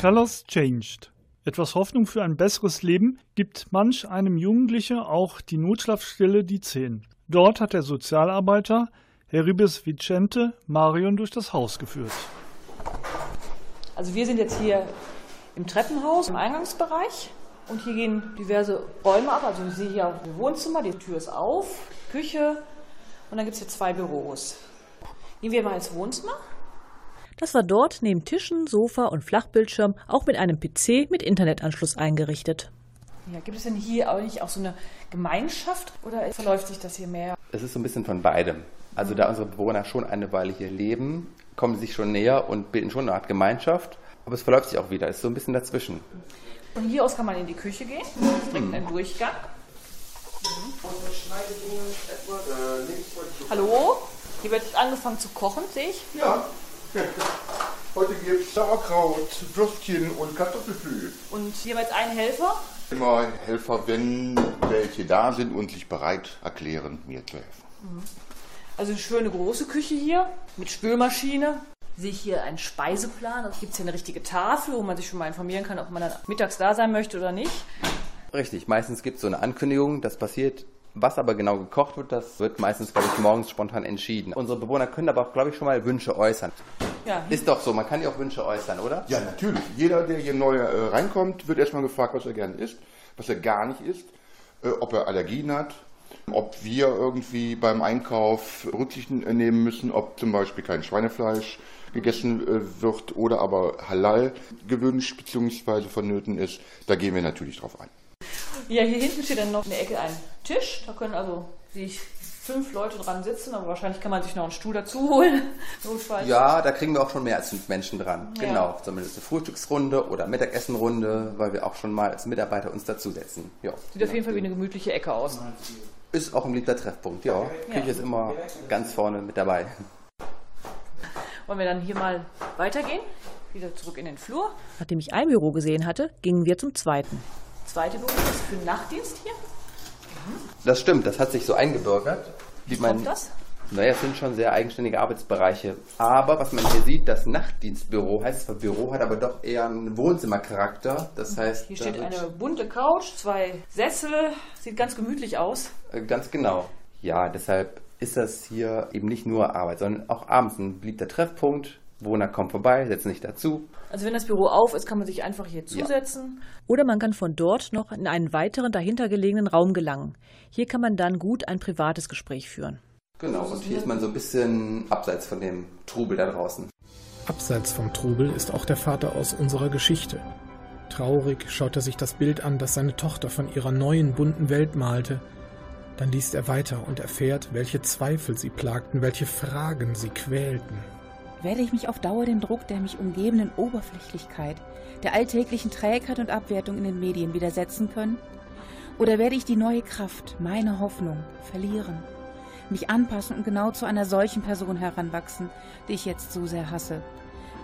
Colors Changed. Etwas Hoffnung für ein besseres Leben gibt manch einem Jugendlichen auch die Notschlafstelle Die Zehn. Dort hat der Sozialarbeiter Heribes Vicente Marion durch das Haus geführt. Also wir sind jetzt hier im Treppenhaus, im Eingangsbereich. Und hier gehen diverse Räume ab. Also ich sehe hier ein Wohnzimmer, die Tür ist auf, Küche und dann gibt es hier zwei Büros. Gehen wir mal ins Wohnzimmer. Das war dort neben Tischen, Sofa und Flachbildschirm auch mit einem PC mit Internetanschluss eingerichtet. Ja, gibt es denn hier auch nicht auch so eine Gemeinschaft oder verläuft sich das hier mehr? Es ist so ein bisschen von beidem. Also da unsere Bewohner schon eine Weile hier leben, kommen sie sich schon näher und bilden schon eine Art Gemeinschaft. Aber es verläuft sich auch wieder. Es ist so ein bisschen dazwischen. Von hier aus kann man in die Küche gehen. Das ist direkt ein Durchgang. Hallo? Hier wird angefangen zu kochen, sehe ich. Ja. [laughs] Heute gibt es Sauerkraut, Würstchen und Kartoffelpü. Und jeweils ein Helfer. Immer Helfer, wenn welche da sind und sich bereit erklären, mir zu helfen. Also eine schöne große Küche hier mit Spülmaschine. Sehe ich hier einen Speiseplan. Es gibt hier eine richtige Tafel, wo man sich schon mal informieren kann, ob man dann mittags da sein möchte oder nicht. Richtig, meistens gibt es so eine Ankündigung, das passiert. Was aber genau gekocht wird, das wird meistens, glaube ich, morgens spontan entschieden. Unsere Bewohner können aber auch, glaube ich, schon mal Wünsche äußern. Ja, Ist doch so, man kann ja auch Wünsche äußern, oder? Ja, natürlich. Jeder, der hier neu äh, reinkommt, wird erstmal gefragt, was er gerne isst, was er gar nicht isst, äh, ob er Allergien hat, ob wir irgendwie beim Einkauf Rücksicht äh, nehmen müssen, ob zum Beispiel kein Schweinefleisch gegessen äh, wird oder aber Halal gewünscht bzw. vonnöten ist. Da gehen wir natürlich drauf ein. Ja, hier hinten steht dann noch in der Ecke ein Tisch. Da können also sich fünf Leute dran sitzen, aber wahrscheinlich kann man sich noch einen Stuhl dazu holen. [laughs] Notfalls. Ja, da kriegen wir auch schon mehr als fünf Menschen dran. Ja. Genau, zumindest eine Frühstücksrunde oder Mittagessenrunde, weil wir auch schon mal als Mitarbeiter uns dazusetzen. Ja, Sieht auf jeden Fall wie eine gemütliche Ecke aus. Ist auch ein beliebter Treffpunkt, ja. Küche ist immer ganz vorne mit dabei. [laughs] Wollen wir dann hier mal weitergehen? Wieder zurück in den Flur. Nachdem ich ein Büro gesehen hatte, gingen wir zum zweiten. Zweite Büro ist für den Nachtdienst hier. Das stimmt, das hat sich so eingebürgert. Wie Kommt das? Naja, es sind schon sehr eigenständige Arbeitsbereiche. Aber was man hier sieht, das Nachtdienstbüro heißt zwar Büro, hat aber doch eher einen Wohnzimmercharakter. Das heißt, Hier steht eine bunte Couch, zwei Sessel. Sieht ganz gemütlich aus. Äh, Ganz genau. Ja, deshalb ist das hier eben nicht nur Arbeit, sondern auch abends ein beliebter Treffpunkt. Wohner kommen vorbei, setzen sich dazu. Also wenn das Büro auf ist, kann man sich einfach hier zusetzen. Oder man kann von dort noch in einen weiteren dahinter gelegenen Raum gelangen. Hier kann man dann gut ein privates Gespräch führen. Genau, und hier ist man so ein bisschen abseits von dem Trubel da draußen. Abseits vom Trubel ist auch der Vater aus unserer Geschichte. Traurig schaut er sich das Bild an, das seine Tochter von ihrer neuen bunten Welt malte. Dann liest er weiter und erfährt, welche Zweifel sie plagten, welche Fragen sie quälten. Werde ich mich auf Dauer dem Druck der mich umgebenden Oberflächlichkeit, der alltäglichen Trägheit und Abwertung in den Medien widersetzen können? Oder werde ich die neue Kraft, meine Hoffnung, verlieren? Mich anpassen und genau zu einer solchen Person heranwachsen, die ich jetzt so sehr hasse?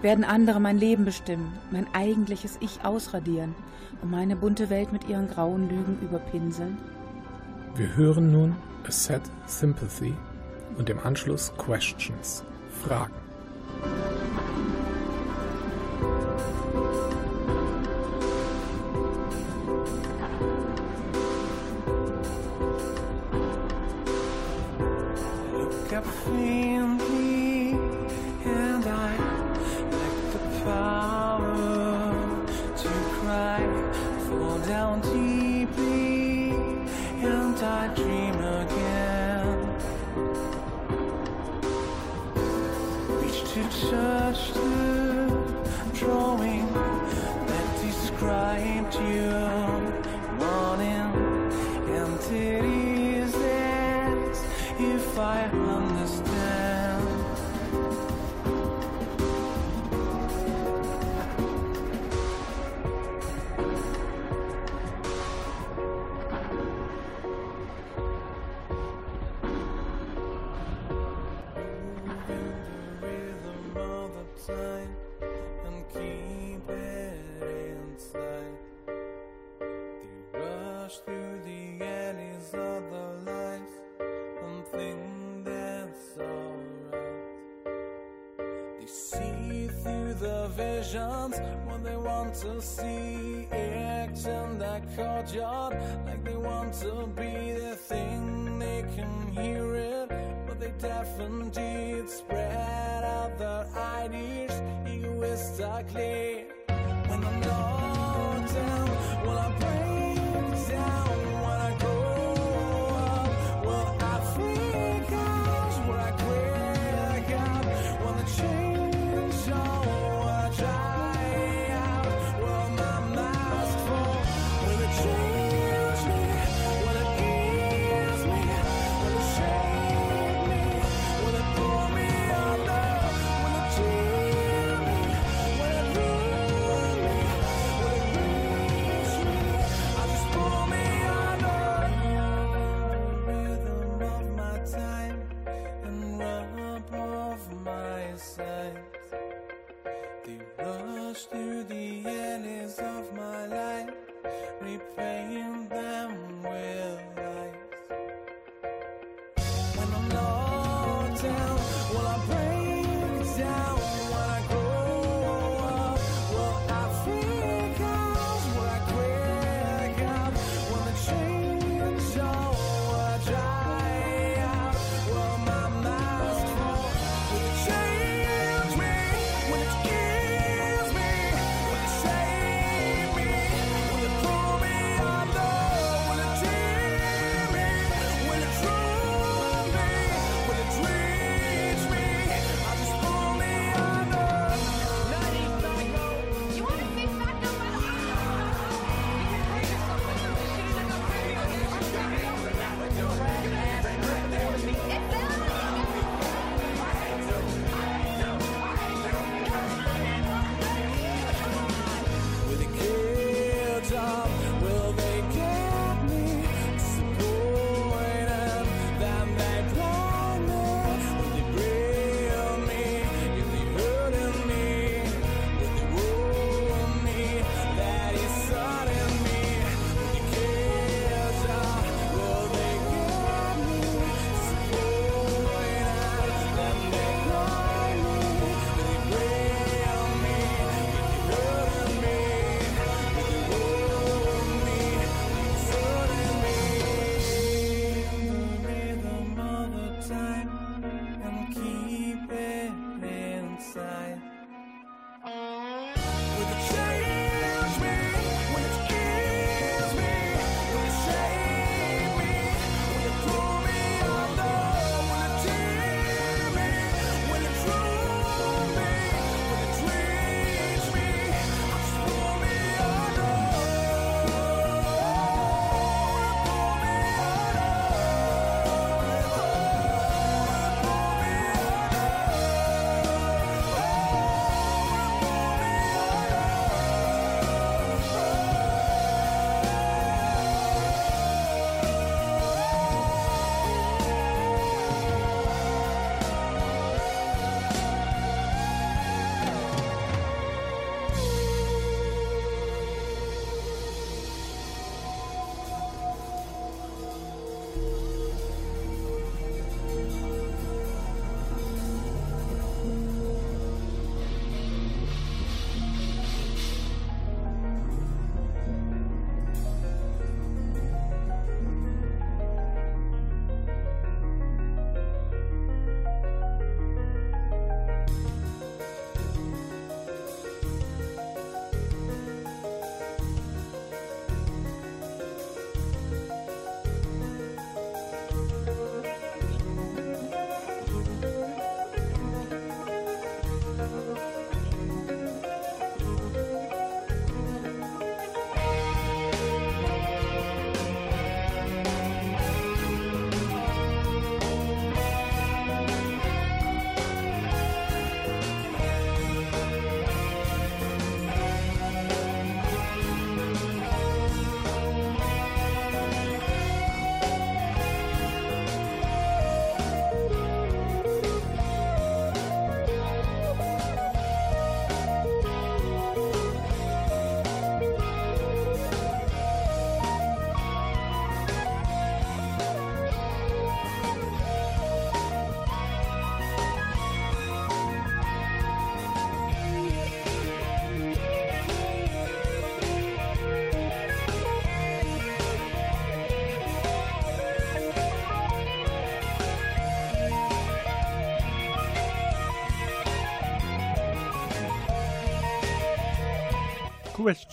Werden andere mein Leben bestimmen, mein eigentliches Ich ausradieren und meine bunte Welt mit ihren grauen Lügen überpinseln? Wir hören nun A Sad Sympathy und im Anschluss Questions, Fragen. Thank you.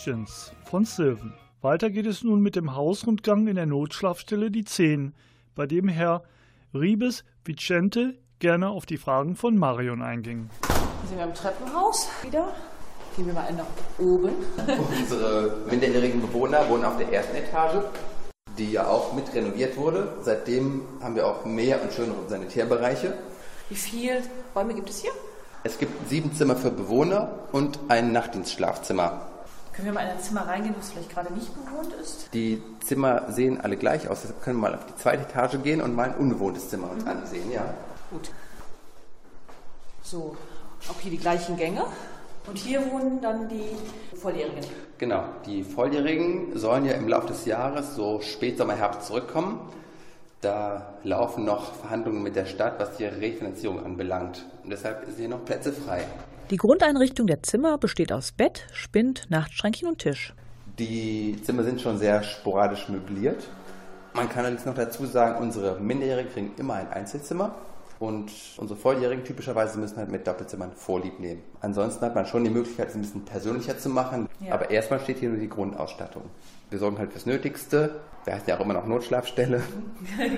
Questions von Sylvan. Weiter geht es nun mit dem Hausrundgang in der Notschlafstelle die 10, bei dem Herr Ribes Vicente gerne auf die Fragen von Marion einging. Hier sind wir im Treppenhaus wieder. Gehen wir mal nach oben. [laughs] Unsere minderjährigen Bewohner wohnen auf der ersten Etage, die ja auch mit renoviert wurde. Seitdem haben wir auch mehr und schönere Sanitärbereiche. Wie viele Räume gibt es hier? Es gibt sieben Zimmer für Bewohner und ein Nachtdienstschlafzimmer. Können wir mal in ein Zimmer reingehen, das vielleicht gerade nicht bewohnt ist? Die Zimmer sehen alle gleich aus. Deshalb können wir mal auf die zweite Etage gehen und mal ein unbewohntes Zimmer uns ansehen. Ja. Gut. So, auch hier die gleichen Gänge. Und hier wohnen dann die Volljährigen. Genau, die Volljährigen sollen ja im Laufe des Jahres, so Spätsommer, Herbst zurückkommen. Da laufen noch Verhandlungen mit der Stadt, was die Refinanzierung anbelangt. Und deshalb sind hier noch Plätze frei. Die Grundeinrichtung der Zimmer besteht aus Bett, Spind, Nachtschränkchen und Tisch. Die Zimmer sind schon sehr sporadisch möbliert. Man kann jetzt noch dazu sagen, unsere Minderjährigen kriegen immer ein Einzelzimmer. Und unsere Volljährigen typischerweise müssen halt mit Doppelzimmern Vorlieb nehmen. Ansonsten hat man schon die Möglichkeit, es ein bisschen persönlicher zu machen. Ja. Aber erstmal steht hier nur die Grundausstattung. Wir sorgen halt fürs Nötigste. Wir heißen ja auch immer noch Notschlafstelle.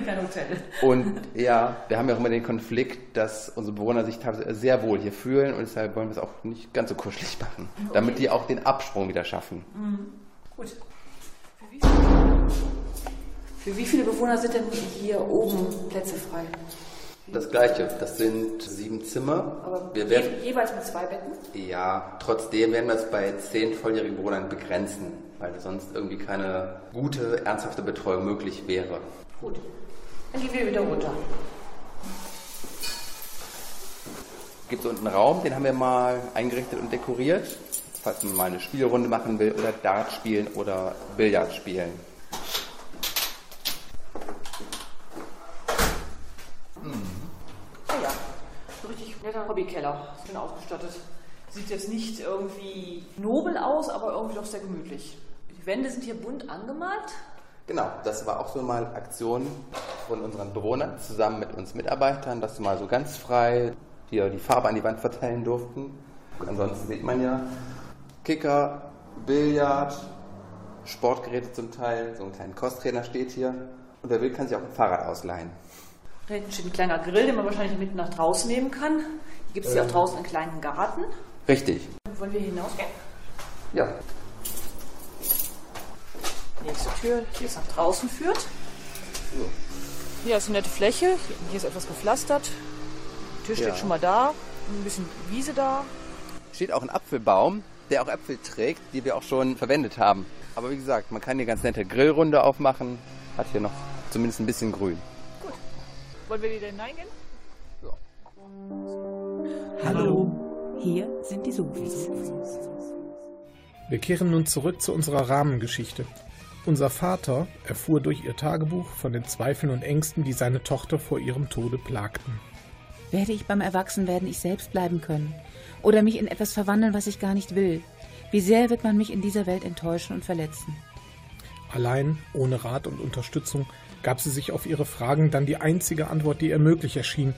Kein Hotel. Und ja, wir haben ja auch immer den Konflikt, dass unsere Bewohner sich teilweise sehr wohl hier fühlen und deshalb wollen wir es auch nicht ganz so kuschelig machen. Damit die auch den Absprung wieder schaffen. Mhm. Gut. Für wie, viele, für wie viele Bewohner sind denn hier oben Plätze frei? Das gleiche, das sind sieben Zimmer. Aber wir werden, je, jeweils mit zwei Betten? ja, trotzdem werden wir es bei zehn volljährigen Bewohnern begrenzen, weil sonst irgendwie keine gute, ernsthafte Betreuung möglich wäre. Gut. Dann gehen wir wieder runter. Gibt es unten einen Raum, den haben wir mal eingerichtet und dekoriert, falls man mal eine Spielrunde machen will oder Dart spielen oder Billard spielen. Ja, so richtig netter Hobbykeller. Schön ausgestattet. Sieht jetzt nicht irgendwie nobel aus, aber irgendwie doch sehr gemütlich. Die Wände sind hier bunt angemalt. Genau, das war auch so mal Aktion von unseren Bewohnern zusammen mit uns Mitarbeitern, dass sie mal so ganz frei hier die Farbe an die Wand verteilen durften. Ansonsten sieht man ja Kicker, Billard, Sportgeräte zum Teil, so ein kleiner Kosttrainer steht hier. Und wer will, kann sich auch ein Fahrrad ausleihen. Da hinten steht ein kleiner Grill, den man wahrscheinlich mit nach draußen nehmen kann. Hier gibt es hier auch draußen einen kleinen Garten. Richtig. Wollen wir hinausgehen? Ja. Nächste Tür, die es nach draußen führt. Hier ist eine nette Fläche. Hier ist etwas gepflastert. Der Tisch Ja. steht schon mal da. Ein bisschen Wiese da. Steht auch ein Apfelbaum, der auch Äpfel trägt, die wir auch schon verwendet haben. Aber wie gesagt, man kann hier ganz nette Grillrunde aufmachen. Hat hier noch zumindest ein bisschen Grün. Wollen wir wieder hineingehen? Hallo, hier sind die Sofis. Wir kehren nun zurück zu unserer Rahmengeschichte. Unser Vater erfuhr durch ihr Tagebuch von den Zweifeln und Ängsten, die seine Tochter vor ihrem Tode plagten. Werde ich beim Erwachsenwerden ich selbst bleiben können? Oder mich in etwas verwandeln, was ich gar nicht will? Wie sehr wird man mich in dieser Welt enttäuschen und verletzen? Allein, ohne Rat und Unterstützung, gab sie sich auf ihre Fragen dann die einzige Antwort, die ihr möglich erschien.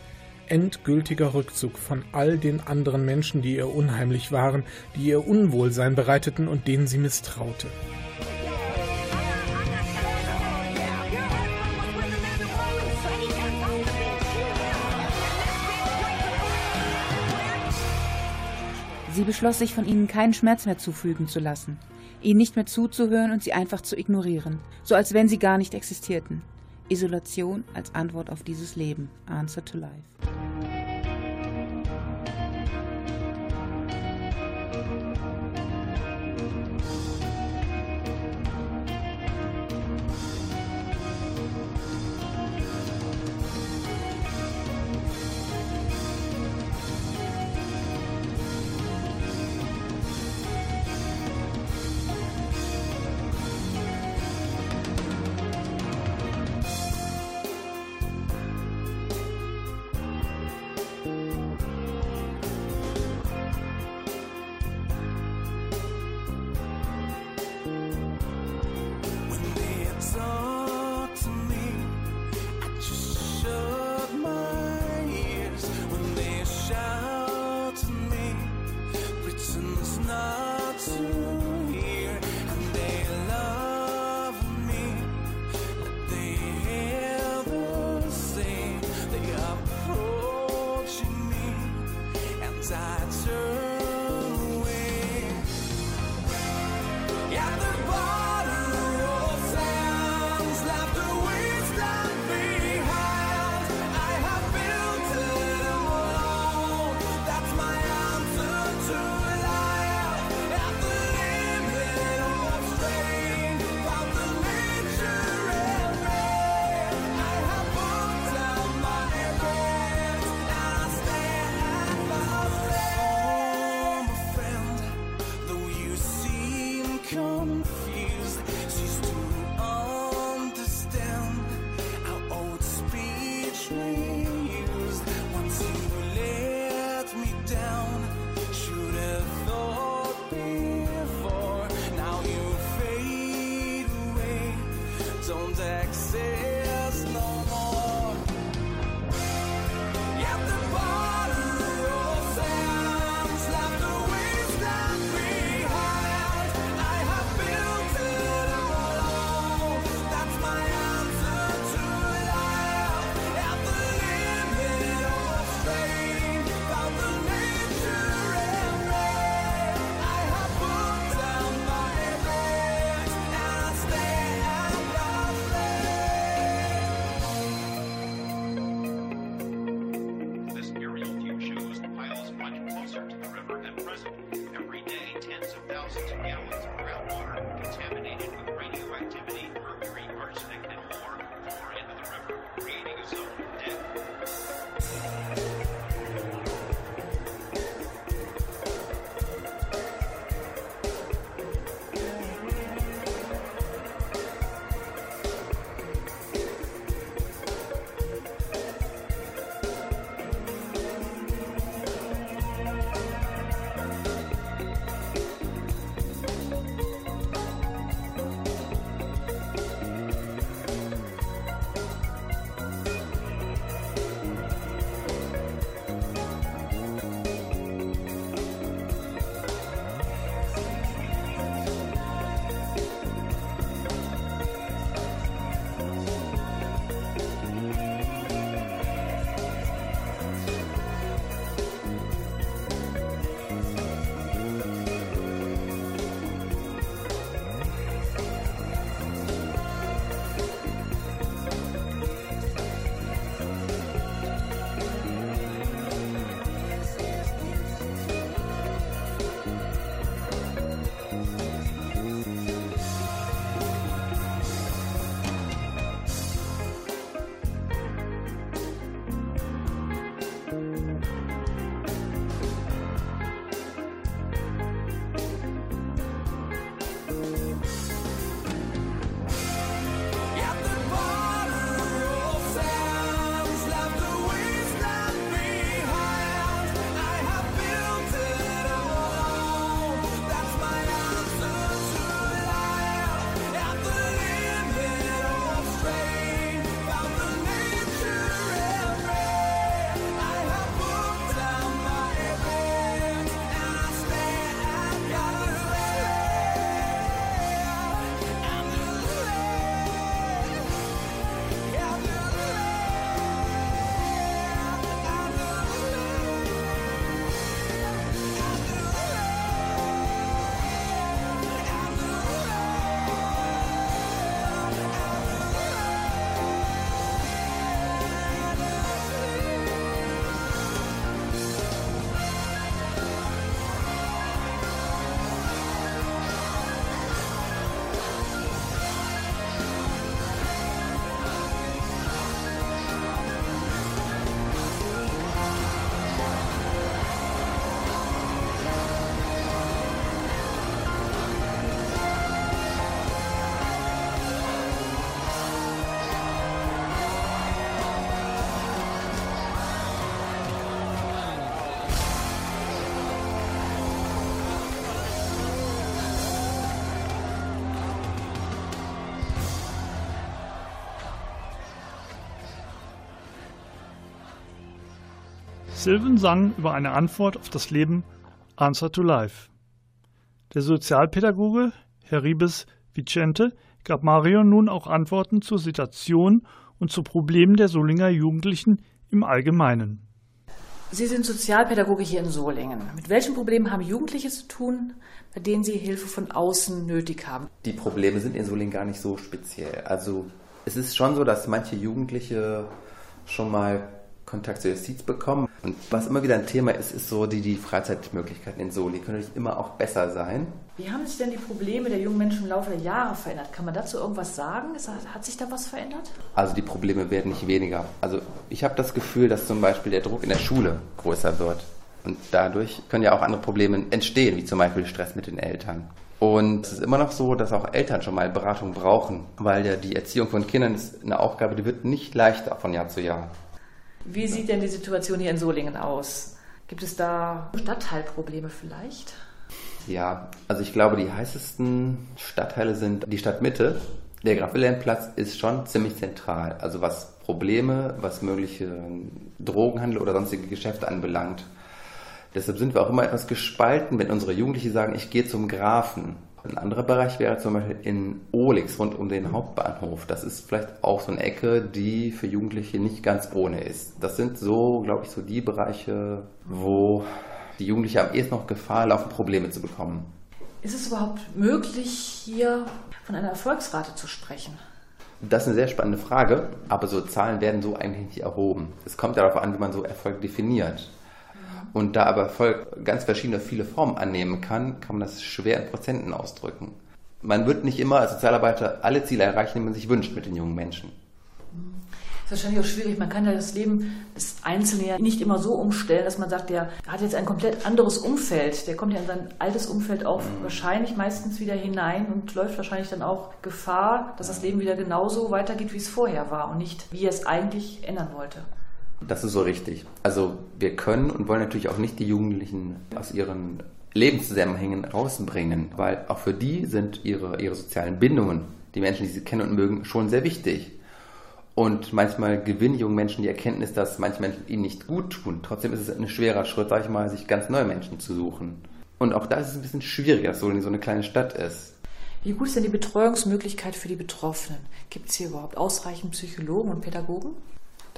Endgültiger Rückzug von all den anderen Menschen, die ihr unheimlich waren, die ihr Unwohlsein bereiteten und denen sie misstraute. Sie beschloss sich von ihnen keinen Schmerz mehr zufügen zu lassen, ihnen nicht mehr zuzuhören und sie einfach zu ignorieren, so als wenn sie gar nicht existierten. Isolation als Antwort auf dieses Leben. Answer to life. Sylvan sang über eine Antwort auf das Leben Answer to Life. Der Sozialpädagoge Herr Ribes Vicente gab Marion nun auch Antworten zur Situation und zu Problemen der Solinger Jugendlichen im Allgemeinen. Sie sind Sozialpädagoge hier in Solingen. Mit welchen Problemen haben Jugendliche zu tun, bei denen Sie Hilfe von außen nötig haben? Die Probleme sind in Solingen gar nicht so speziell. Also es ist schon so, dass manche Jugendliche schon mal Kontakt zur Justiz bekommen. Und was immer wieder ein Thema ist, ist so die, die Freizeitmöglichkeiten in Soli. Können natürlich immer auch besser sein. Wie haben sich denn die Probleme der jungen Menschen im Laufe der Jahre verändert? Kann man dazu irgendwas sagen? Hat sich da was verändert? Also die Probleme werden nicht weniger. Also ich habe das Gefühl, dass zum Beispiel der Druck in der Schule größer wird. Und dadurch können ja auch andere Probleme entstehen, wie zum Beispiel Stress mit den Eltern. Und es ist immer noch so, dass auch Eltern schon mal Beratung brauchen, weil ja die Erziehung von Kindern ist eine Aufgabe, die wird nicht leichter von Jahr zu Jahr. Wie sieht denn die Situation hier in Solingen aus? Gibt es da Stadtteilprobleme vielleicht? Ja, also ich glaube, die heißesten Stadtteile sind die Stadtmitte. Der Graf-Wilhelm-Platz ist schon ziemlich zentral. Also was Probleme, was mögliche Drogenhandel oder sonstige Geschäfte anbelangt. Deshalb sind wir auch immer etwas gespalten, wenn unsere Jugendlichen sagen, ich gehe zum Grafen. Ein anderer Bereich wäre zum Beispiel in Olix rund um den Hauptbahnhof. Das ist vielleicht auch so eine Ecke, die für Jugendliche nicht ganz ohne ist. Das sind so, glaube ich, so die Bereiche, wo die Jugendlichen am ehesten noch Gefahr laufen, Probleme zu bekommen. Ist es überhaupt möglich, hier von einer Erfolgsrate zu sprechen? Das ist eine sehr spannende Frage, aber so Zahlen werden so eigentlich nicht erhoben. Es kommt darauf an, wie man so Erfolg definiert. Und da aber Erfolg ganz verschiedene, viele Formen annehmen kann, kann man das schwer in Prozenten ausdrücken. Man wird nicht immer als Sozialarbeiter alle Ziele erreichen, die man sich wünscht mit den jungen Menschen. Das ist wahrscheinlich auch schwierig. Man kann ja das Leben des Einzelnen ja nicht immer so umstellen, dass man sagt, der hat jetzt ein komplett anderes Umfeld. Der kommt ja in sein altes Umfeld auch mhm. wahrscheinlich meistens wieder hinein und läuft wahrscheinlich dann auch Gefahr, dass das Leben wieder genauso weitergeht, wie es vorher war und nicht, wie er es eigentlich ändern wollte. Das ist so richtig. Also wir können und wollen natürlich auch nicht die Jugendlichen aus ihren Lebenszusammenhängen rausbringen, weil auch für die sind ihre, ihre sozialen Bindungen, die Menschen, die sie kennen und mögen, schon sehr wichtig. Und manchmal gewinnen junge Menschen die Erkenntnis, dass manche Menschen ihnen nicht gut tun. Trotzdem ist es ein schwerer Schritt, sag ich mal, sich ganz neue Menschen zu suchen. Und auch da ist es ein bisschen schwieriger, so in so eine kleine Stadt ist. Wie gut ist denn die Betreuungsmöglichkeit für die Betroffenen? Gibt es hier überhaupt ausreichend Psychologen und Pädagogen?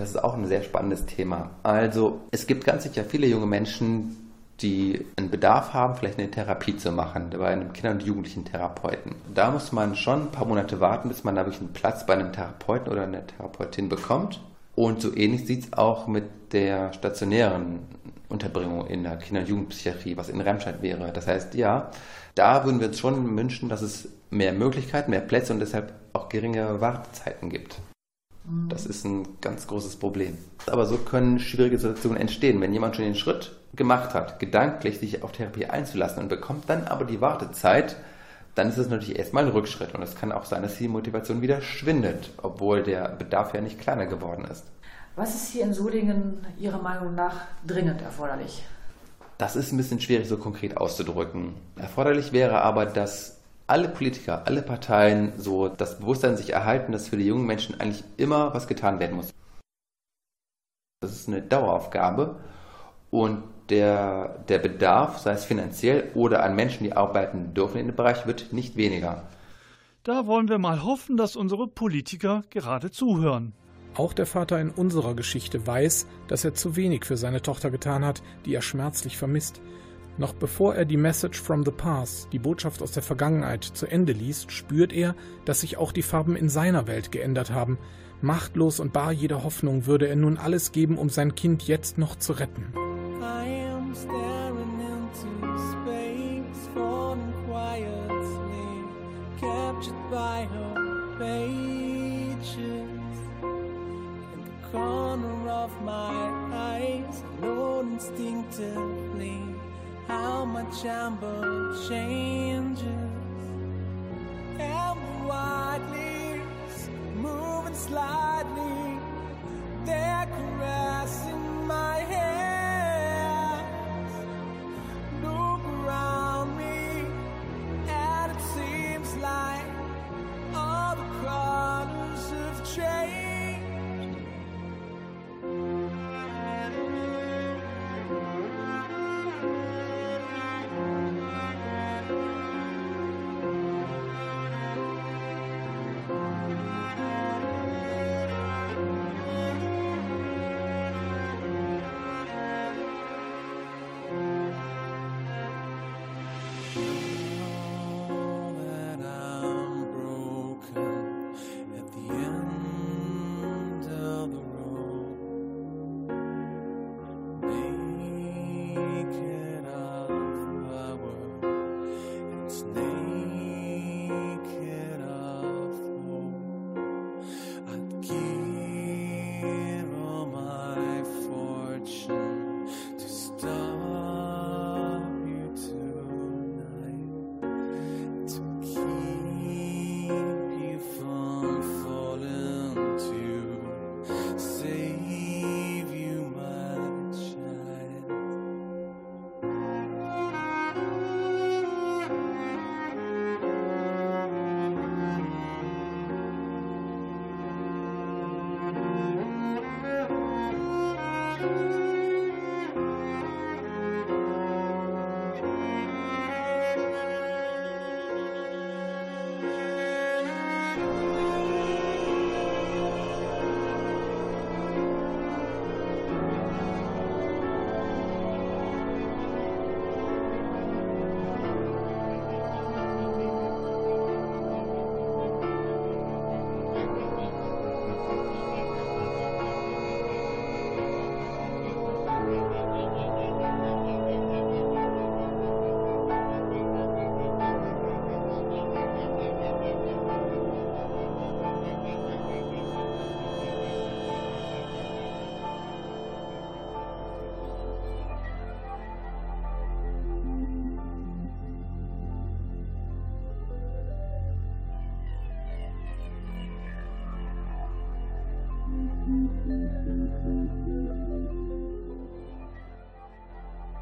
Das ist auch ein sehr spannendes Thema. Also es gibt ganz sicher viele junge Menschen, die einen Bedarf haben, vielleicht eine Therapie zu machen, bei einem Kinder- und Jugendlichen Therapeuten. Da muss man schon ein paar Monate warten, bis man da wirklich einen Platz bei einem Therapeuten oder einer Therapeutin bekommt. Und so ähnlich sieht es auch mit der stationären Unterbringung in der Kinder- und Jugendpsychiatrie, was in Remscheid wäre. Das heißt, ja, da würden wir uns schon wünschen, dass es mehr Möglichkeiten, mehr Plätze und deshalb auch geringe Wartezeiten gibt. Das ist ein ganz großes Problem. Aber so können schwierige Situationen entstehen, wenn jemand schon den Schritt gemacht hat, gedanklich sich auf Therapie einzulassen und bekommt dann aber die Wartezeit, dann ist es natürlich erstmal ein Rückschritt und es kann auch sein, dass die Motivation wieder schwindet, obwohl der Bedarf ja nicht kleiner geworden ist. Was ist hier in Solingen Ihrer Meinung nach dringend erforderlich? Das ist ein bisschen schwierig so konkret auszudrücken. Erforderlich wäre aber, dass alle Politiker, alle Parteien so das Bewusstsein sich erhalten, dass für die jungen Menschen eigentlich immer was getan werden muss. Das ist eine Daueraufgabe und der, der Bedarf, sei es finanziell oder an Menschen, die arbeiten dürfen in dem Bereich, wird nicht weniger. Da wollen wir mal hoffen, dass unsere Politiker gerade zuhören. Auch der Vater in unserer Geschichte weiß, dass er zu wenig für seine Tochter getan hat, die er schmerzlich vermisst. Noch bevor er die Message from the Past, die Botschaft aus der Vergangenheit, zu Ende liest, spürt er, dass sich auch die Farben in seiner Welt geändert haben. Machtlos und bar jeder Hoffnung würde er nun alles geben, um sein Kind jetzt noch zu retten. Corner of my eyes, I know instinctively how much amber changes.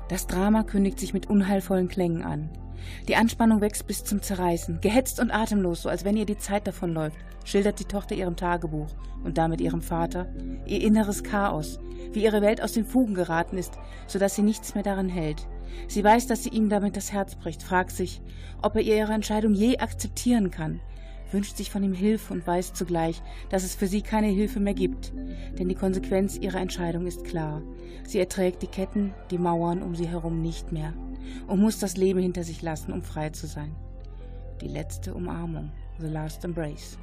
Das Drama kündigt sich mit unheilvollen Klängen an. Die Anspannung wächst bis zum Zerreißen. Gehetzt und atemlos, so als wenn ihr die Zeit davonläuft, schildert die Tochter ihrem Tagebuch und damit ihrem Vater ihr inneres Chaos, wie ihre Welt aus den Fugen geraten ist, sodass sie nichts mehr daran hält. Sie weiß, dass sie ihm damit das Herz bricht, fragt sich, ob er ihre Entscheidung je akzeptieren kann, wünscht sich von ihm Hilfe und weiß zugleich, dass es für sie keine Hilfe mehr gibt. Denn die Konsequenz ihrer Entscheidung ist klar. Sie erträgt die Ketten, die Mauern um sie herum nicht mehr und muss das Leben hinter sich lassen, um frei zu sein. Die letzte Umarmung, the last embrace.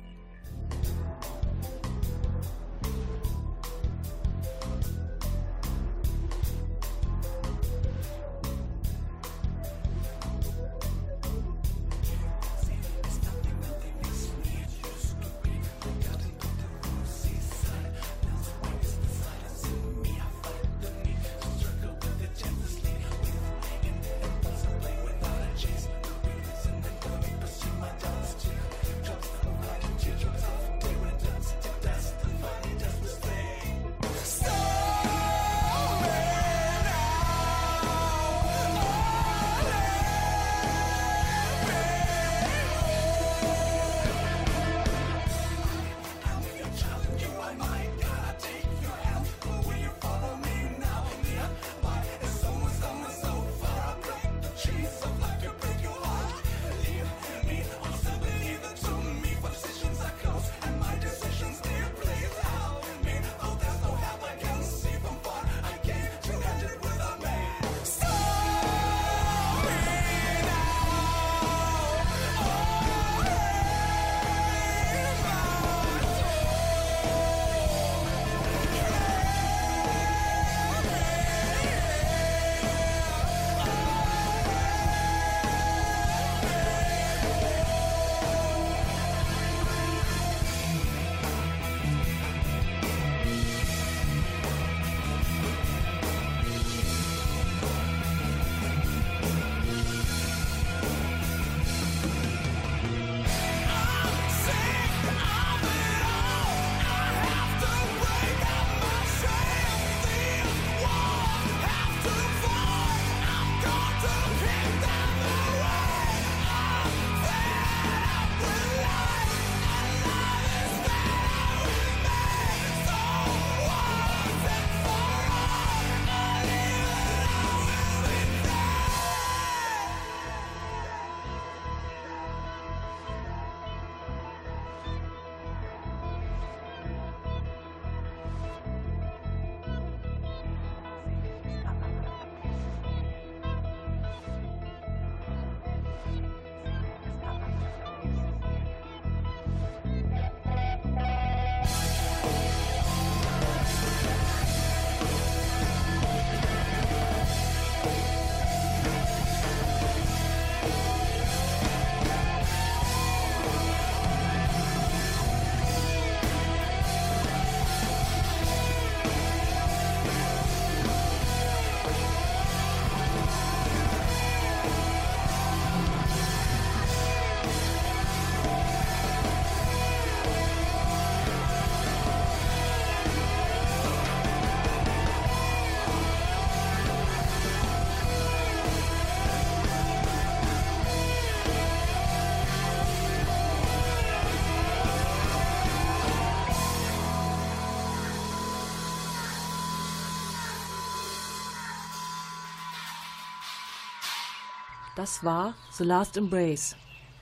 Das war The Last Embrace.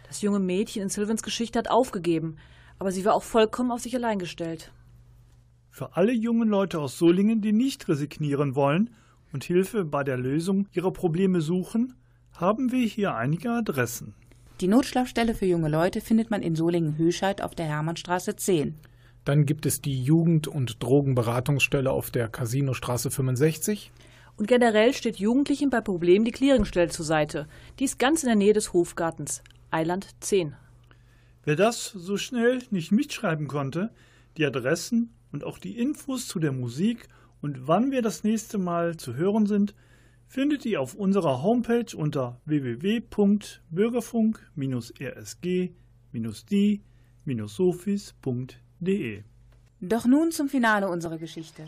Das junge Mädchen in Sylvans Geschichte hat aufgegeben, aber sie war auch vollkommen auf sich allein gestellt. Für alle jungen Leute aus Solingen, die nicht resignieren wollen und Hilfe bei der Lösung ihrer Probleme suchen, haben wir hier einige Adressen. Die Notschlafstelle für junge Leute findet man in Solingen-Höscheid auf der Hermannstraße 10. Dann gibt es die Jugend- und Drogenberatungsstelle auf der Casinostraße 65. Und generell steht Jugendlichen bei Problemen die Clearingstelle zur Seite. Die ist ganz in der Nähe des Hofgartens. Eiland 10. Wer das so schnell nicht mitschreiben konnte, die Adressen und auch die Infos zu der Musik und wann wir das nächste Mal zu hören sind, findet ihr auf unserer Homepage unter www.bürgerfunk-rsg-die-sofis.de. Doch nun zum Finale unserer Geschichte.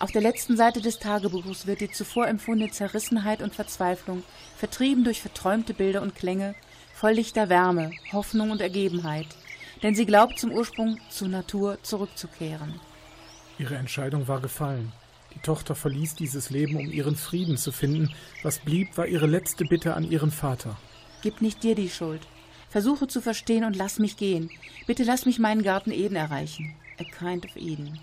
Auf der letzten Seite des Tagebuches wird die zuvor empfundene Zerrissenheit und Verzweiflung, vertrieben durch verträumte Bilder und Klänge, voll lichter Wärme, Hoffnung und Ergebenheit. Denn sie glaubt zum Ursprung, zur Natur zurückzukehren. Ihre Entscheidung war gefallen. Die Tochter verließ dieses Leben, um ihren Frieden zu finden. Was blieb, war ihre letzte Bitte an ihren Vater. Gib nicht dir die Schuld. Versuche zu verstehen und lass mich gehen. Bitte lass mich meinen Garten Eden erreichen. A kind of Eden.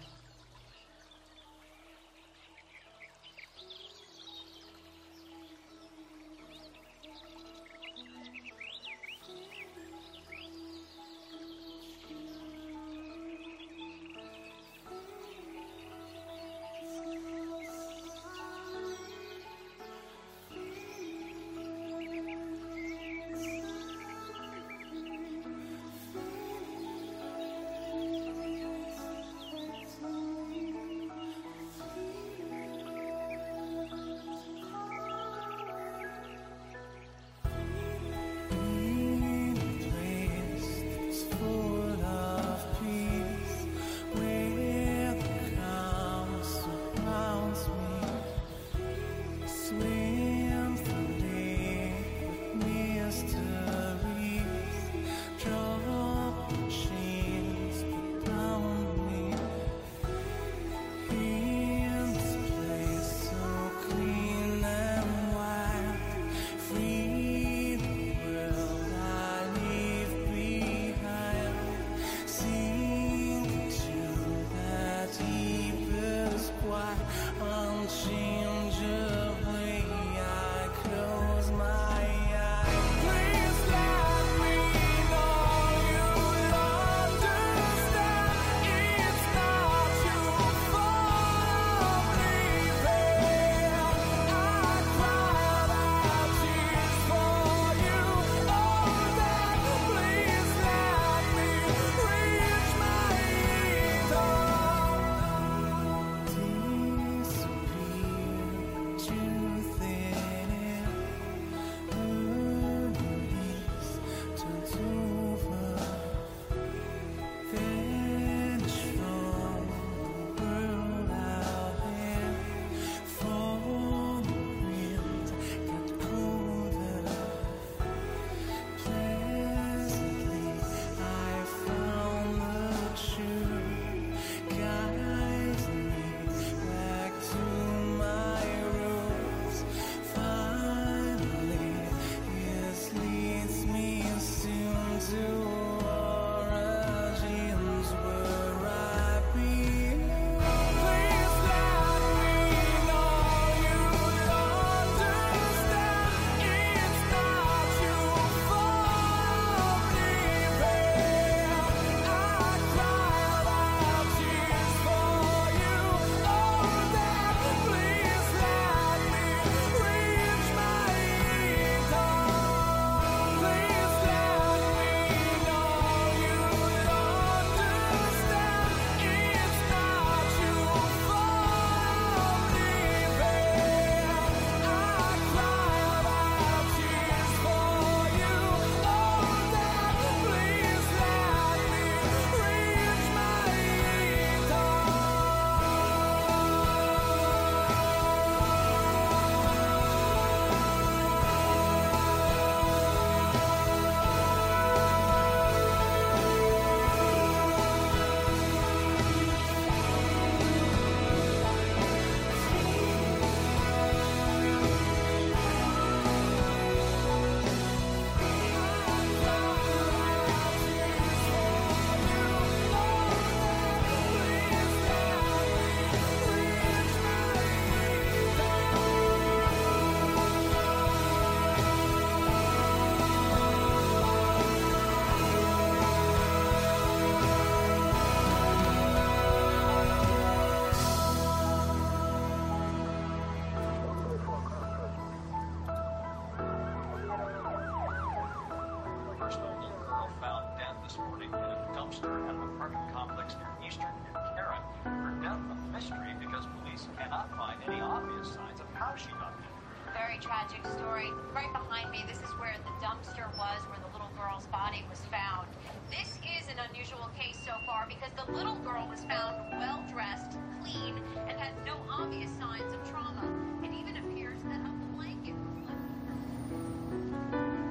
Dumpster was, where the little girl's body was found. This is an unusual case so far because the little girl was found well dressed, clean, and had no obvious signs of trauma. It even appears that a blanket.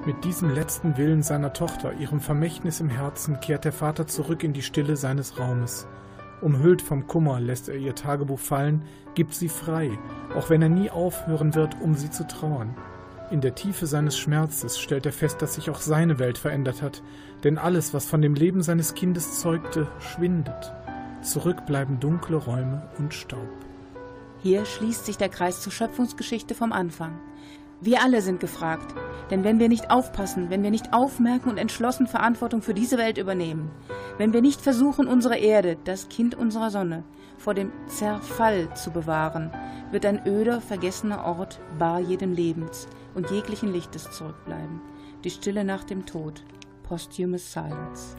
Mit diesem letzten Willen seiner Tochter, ihrem Vermächtnis im Herzen, kehrt der Vater zurück in die Stille seines Raumes. Umhüllt vom Kummer lässt er ihr Tagebuch fallen, gibt sie frei, auch wenn er nie aufhören wird, um sie zu trauern. In der Tiefe seines Schmerzes stellt er fest, dass sich auch seine Welt verändert hat, denn alles, was von dem Leben seines Kindes zeugte, schwindet. Zurück bleiben dunkle Räume und Staub. Hier schließt sich der Kreis zur Schöpfungsgeschichte vom Anfang. Wir alle sind gefragt, denn wenn wir nicht aufpassen, wenn wir nicht aufmerken und entschlossen Verantwortung für diese Welt übernehmen, wenn wir nicht versuchen, unsere Erde, das Kind unserer Sonne, vor dem Zerfall zu bewahren, wird ein öder, vergessener Ort bar jeden Lebens und jeglichen Lichtes zurückbleiben. Die Stille nach dem Tod. Posthumous Silence.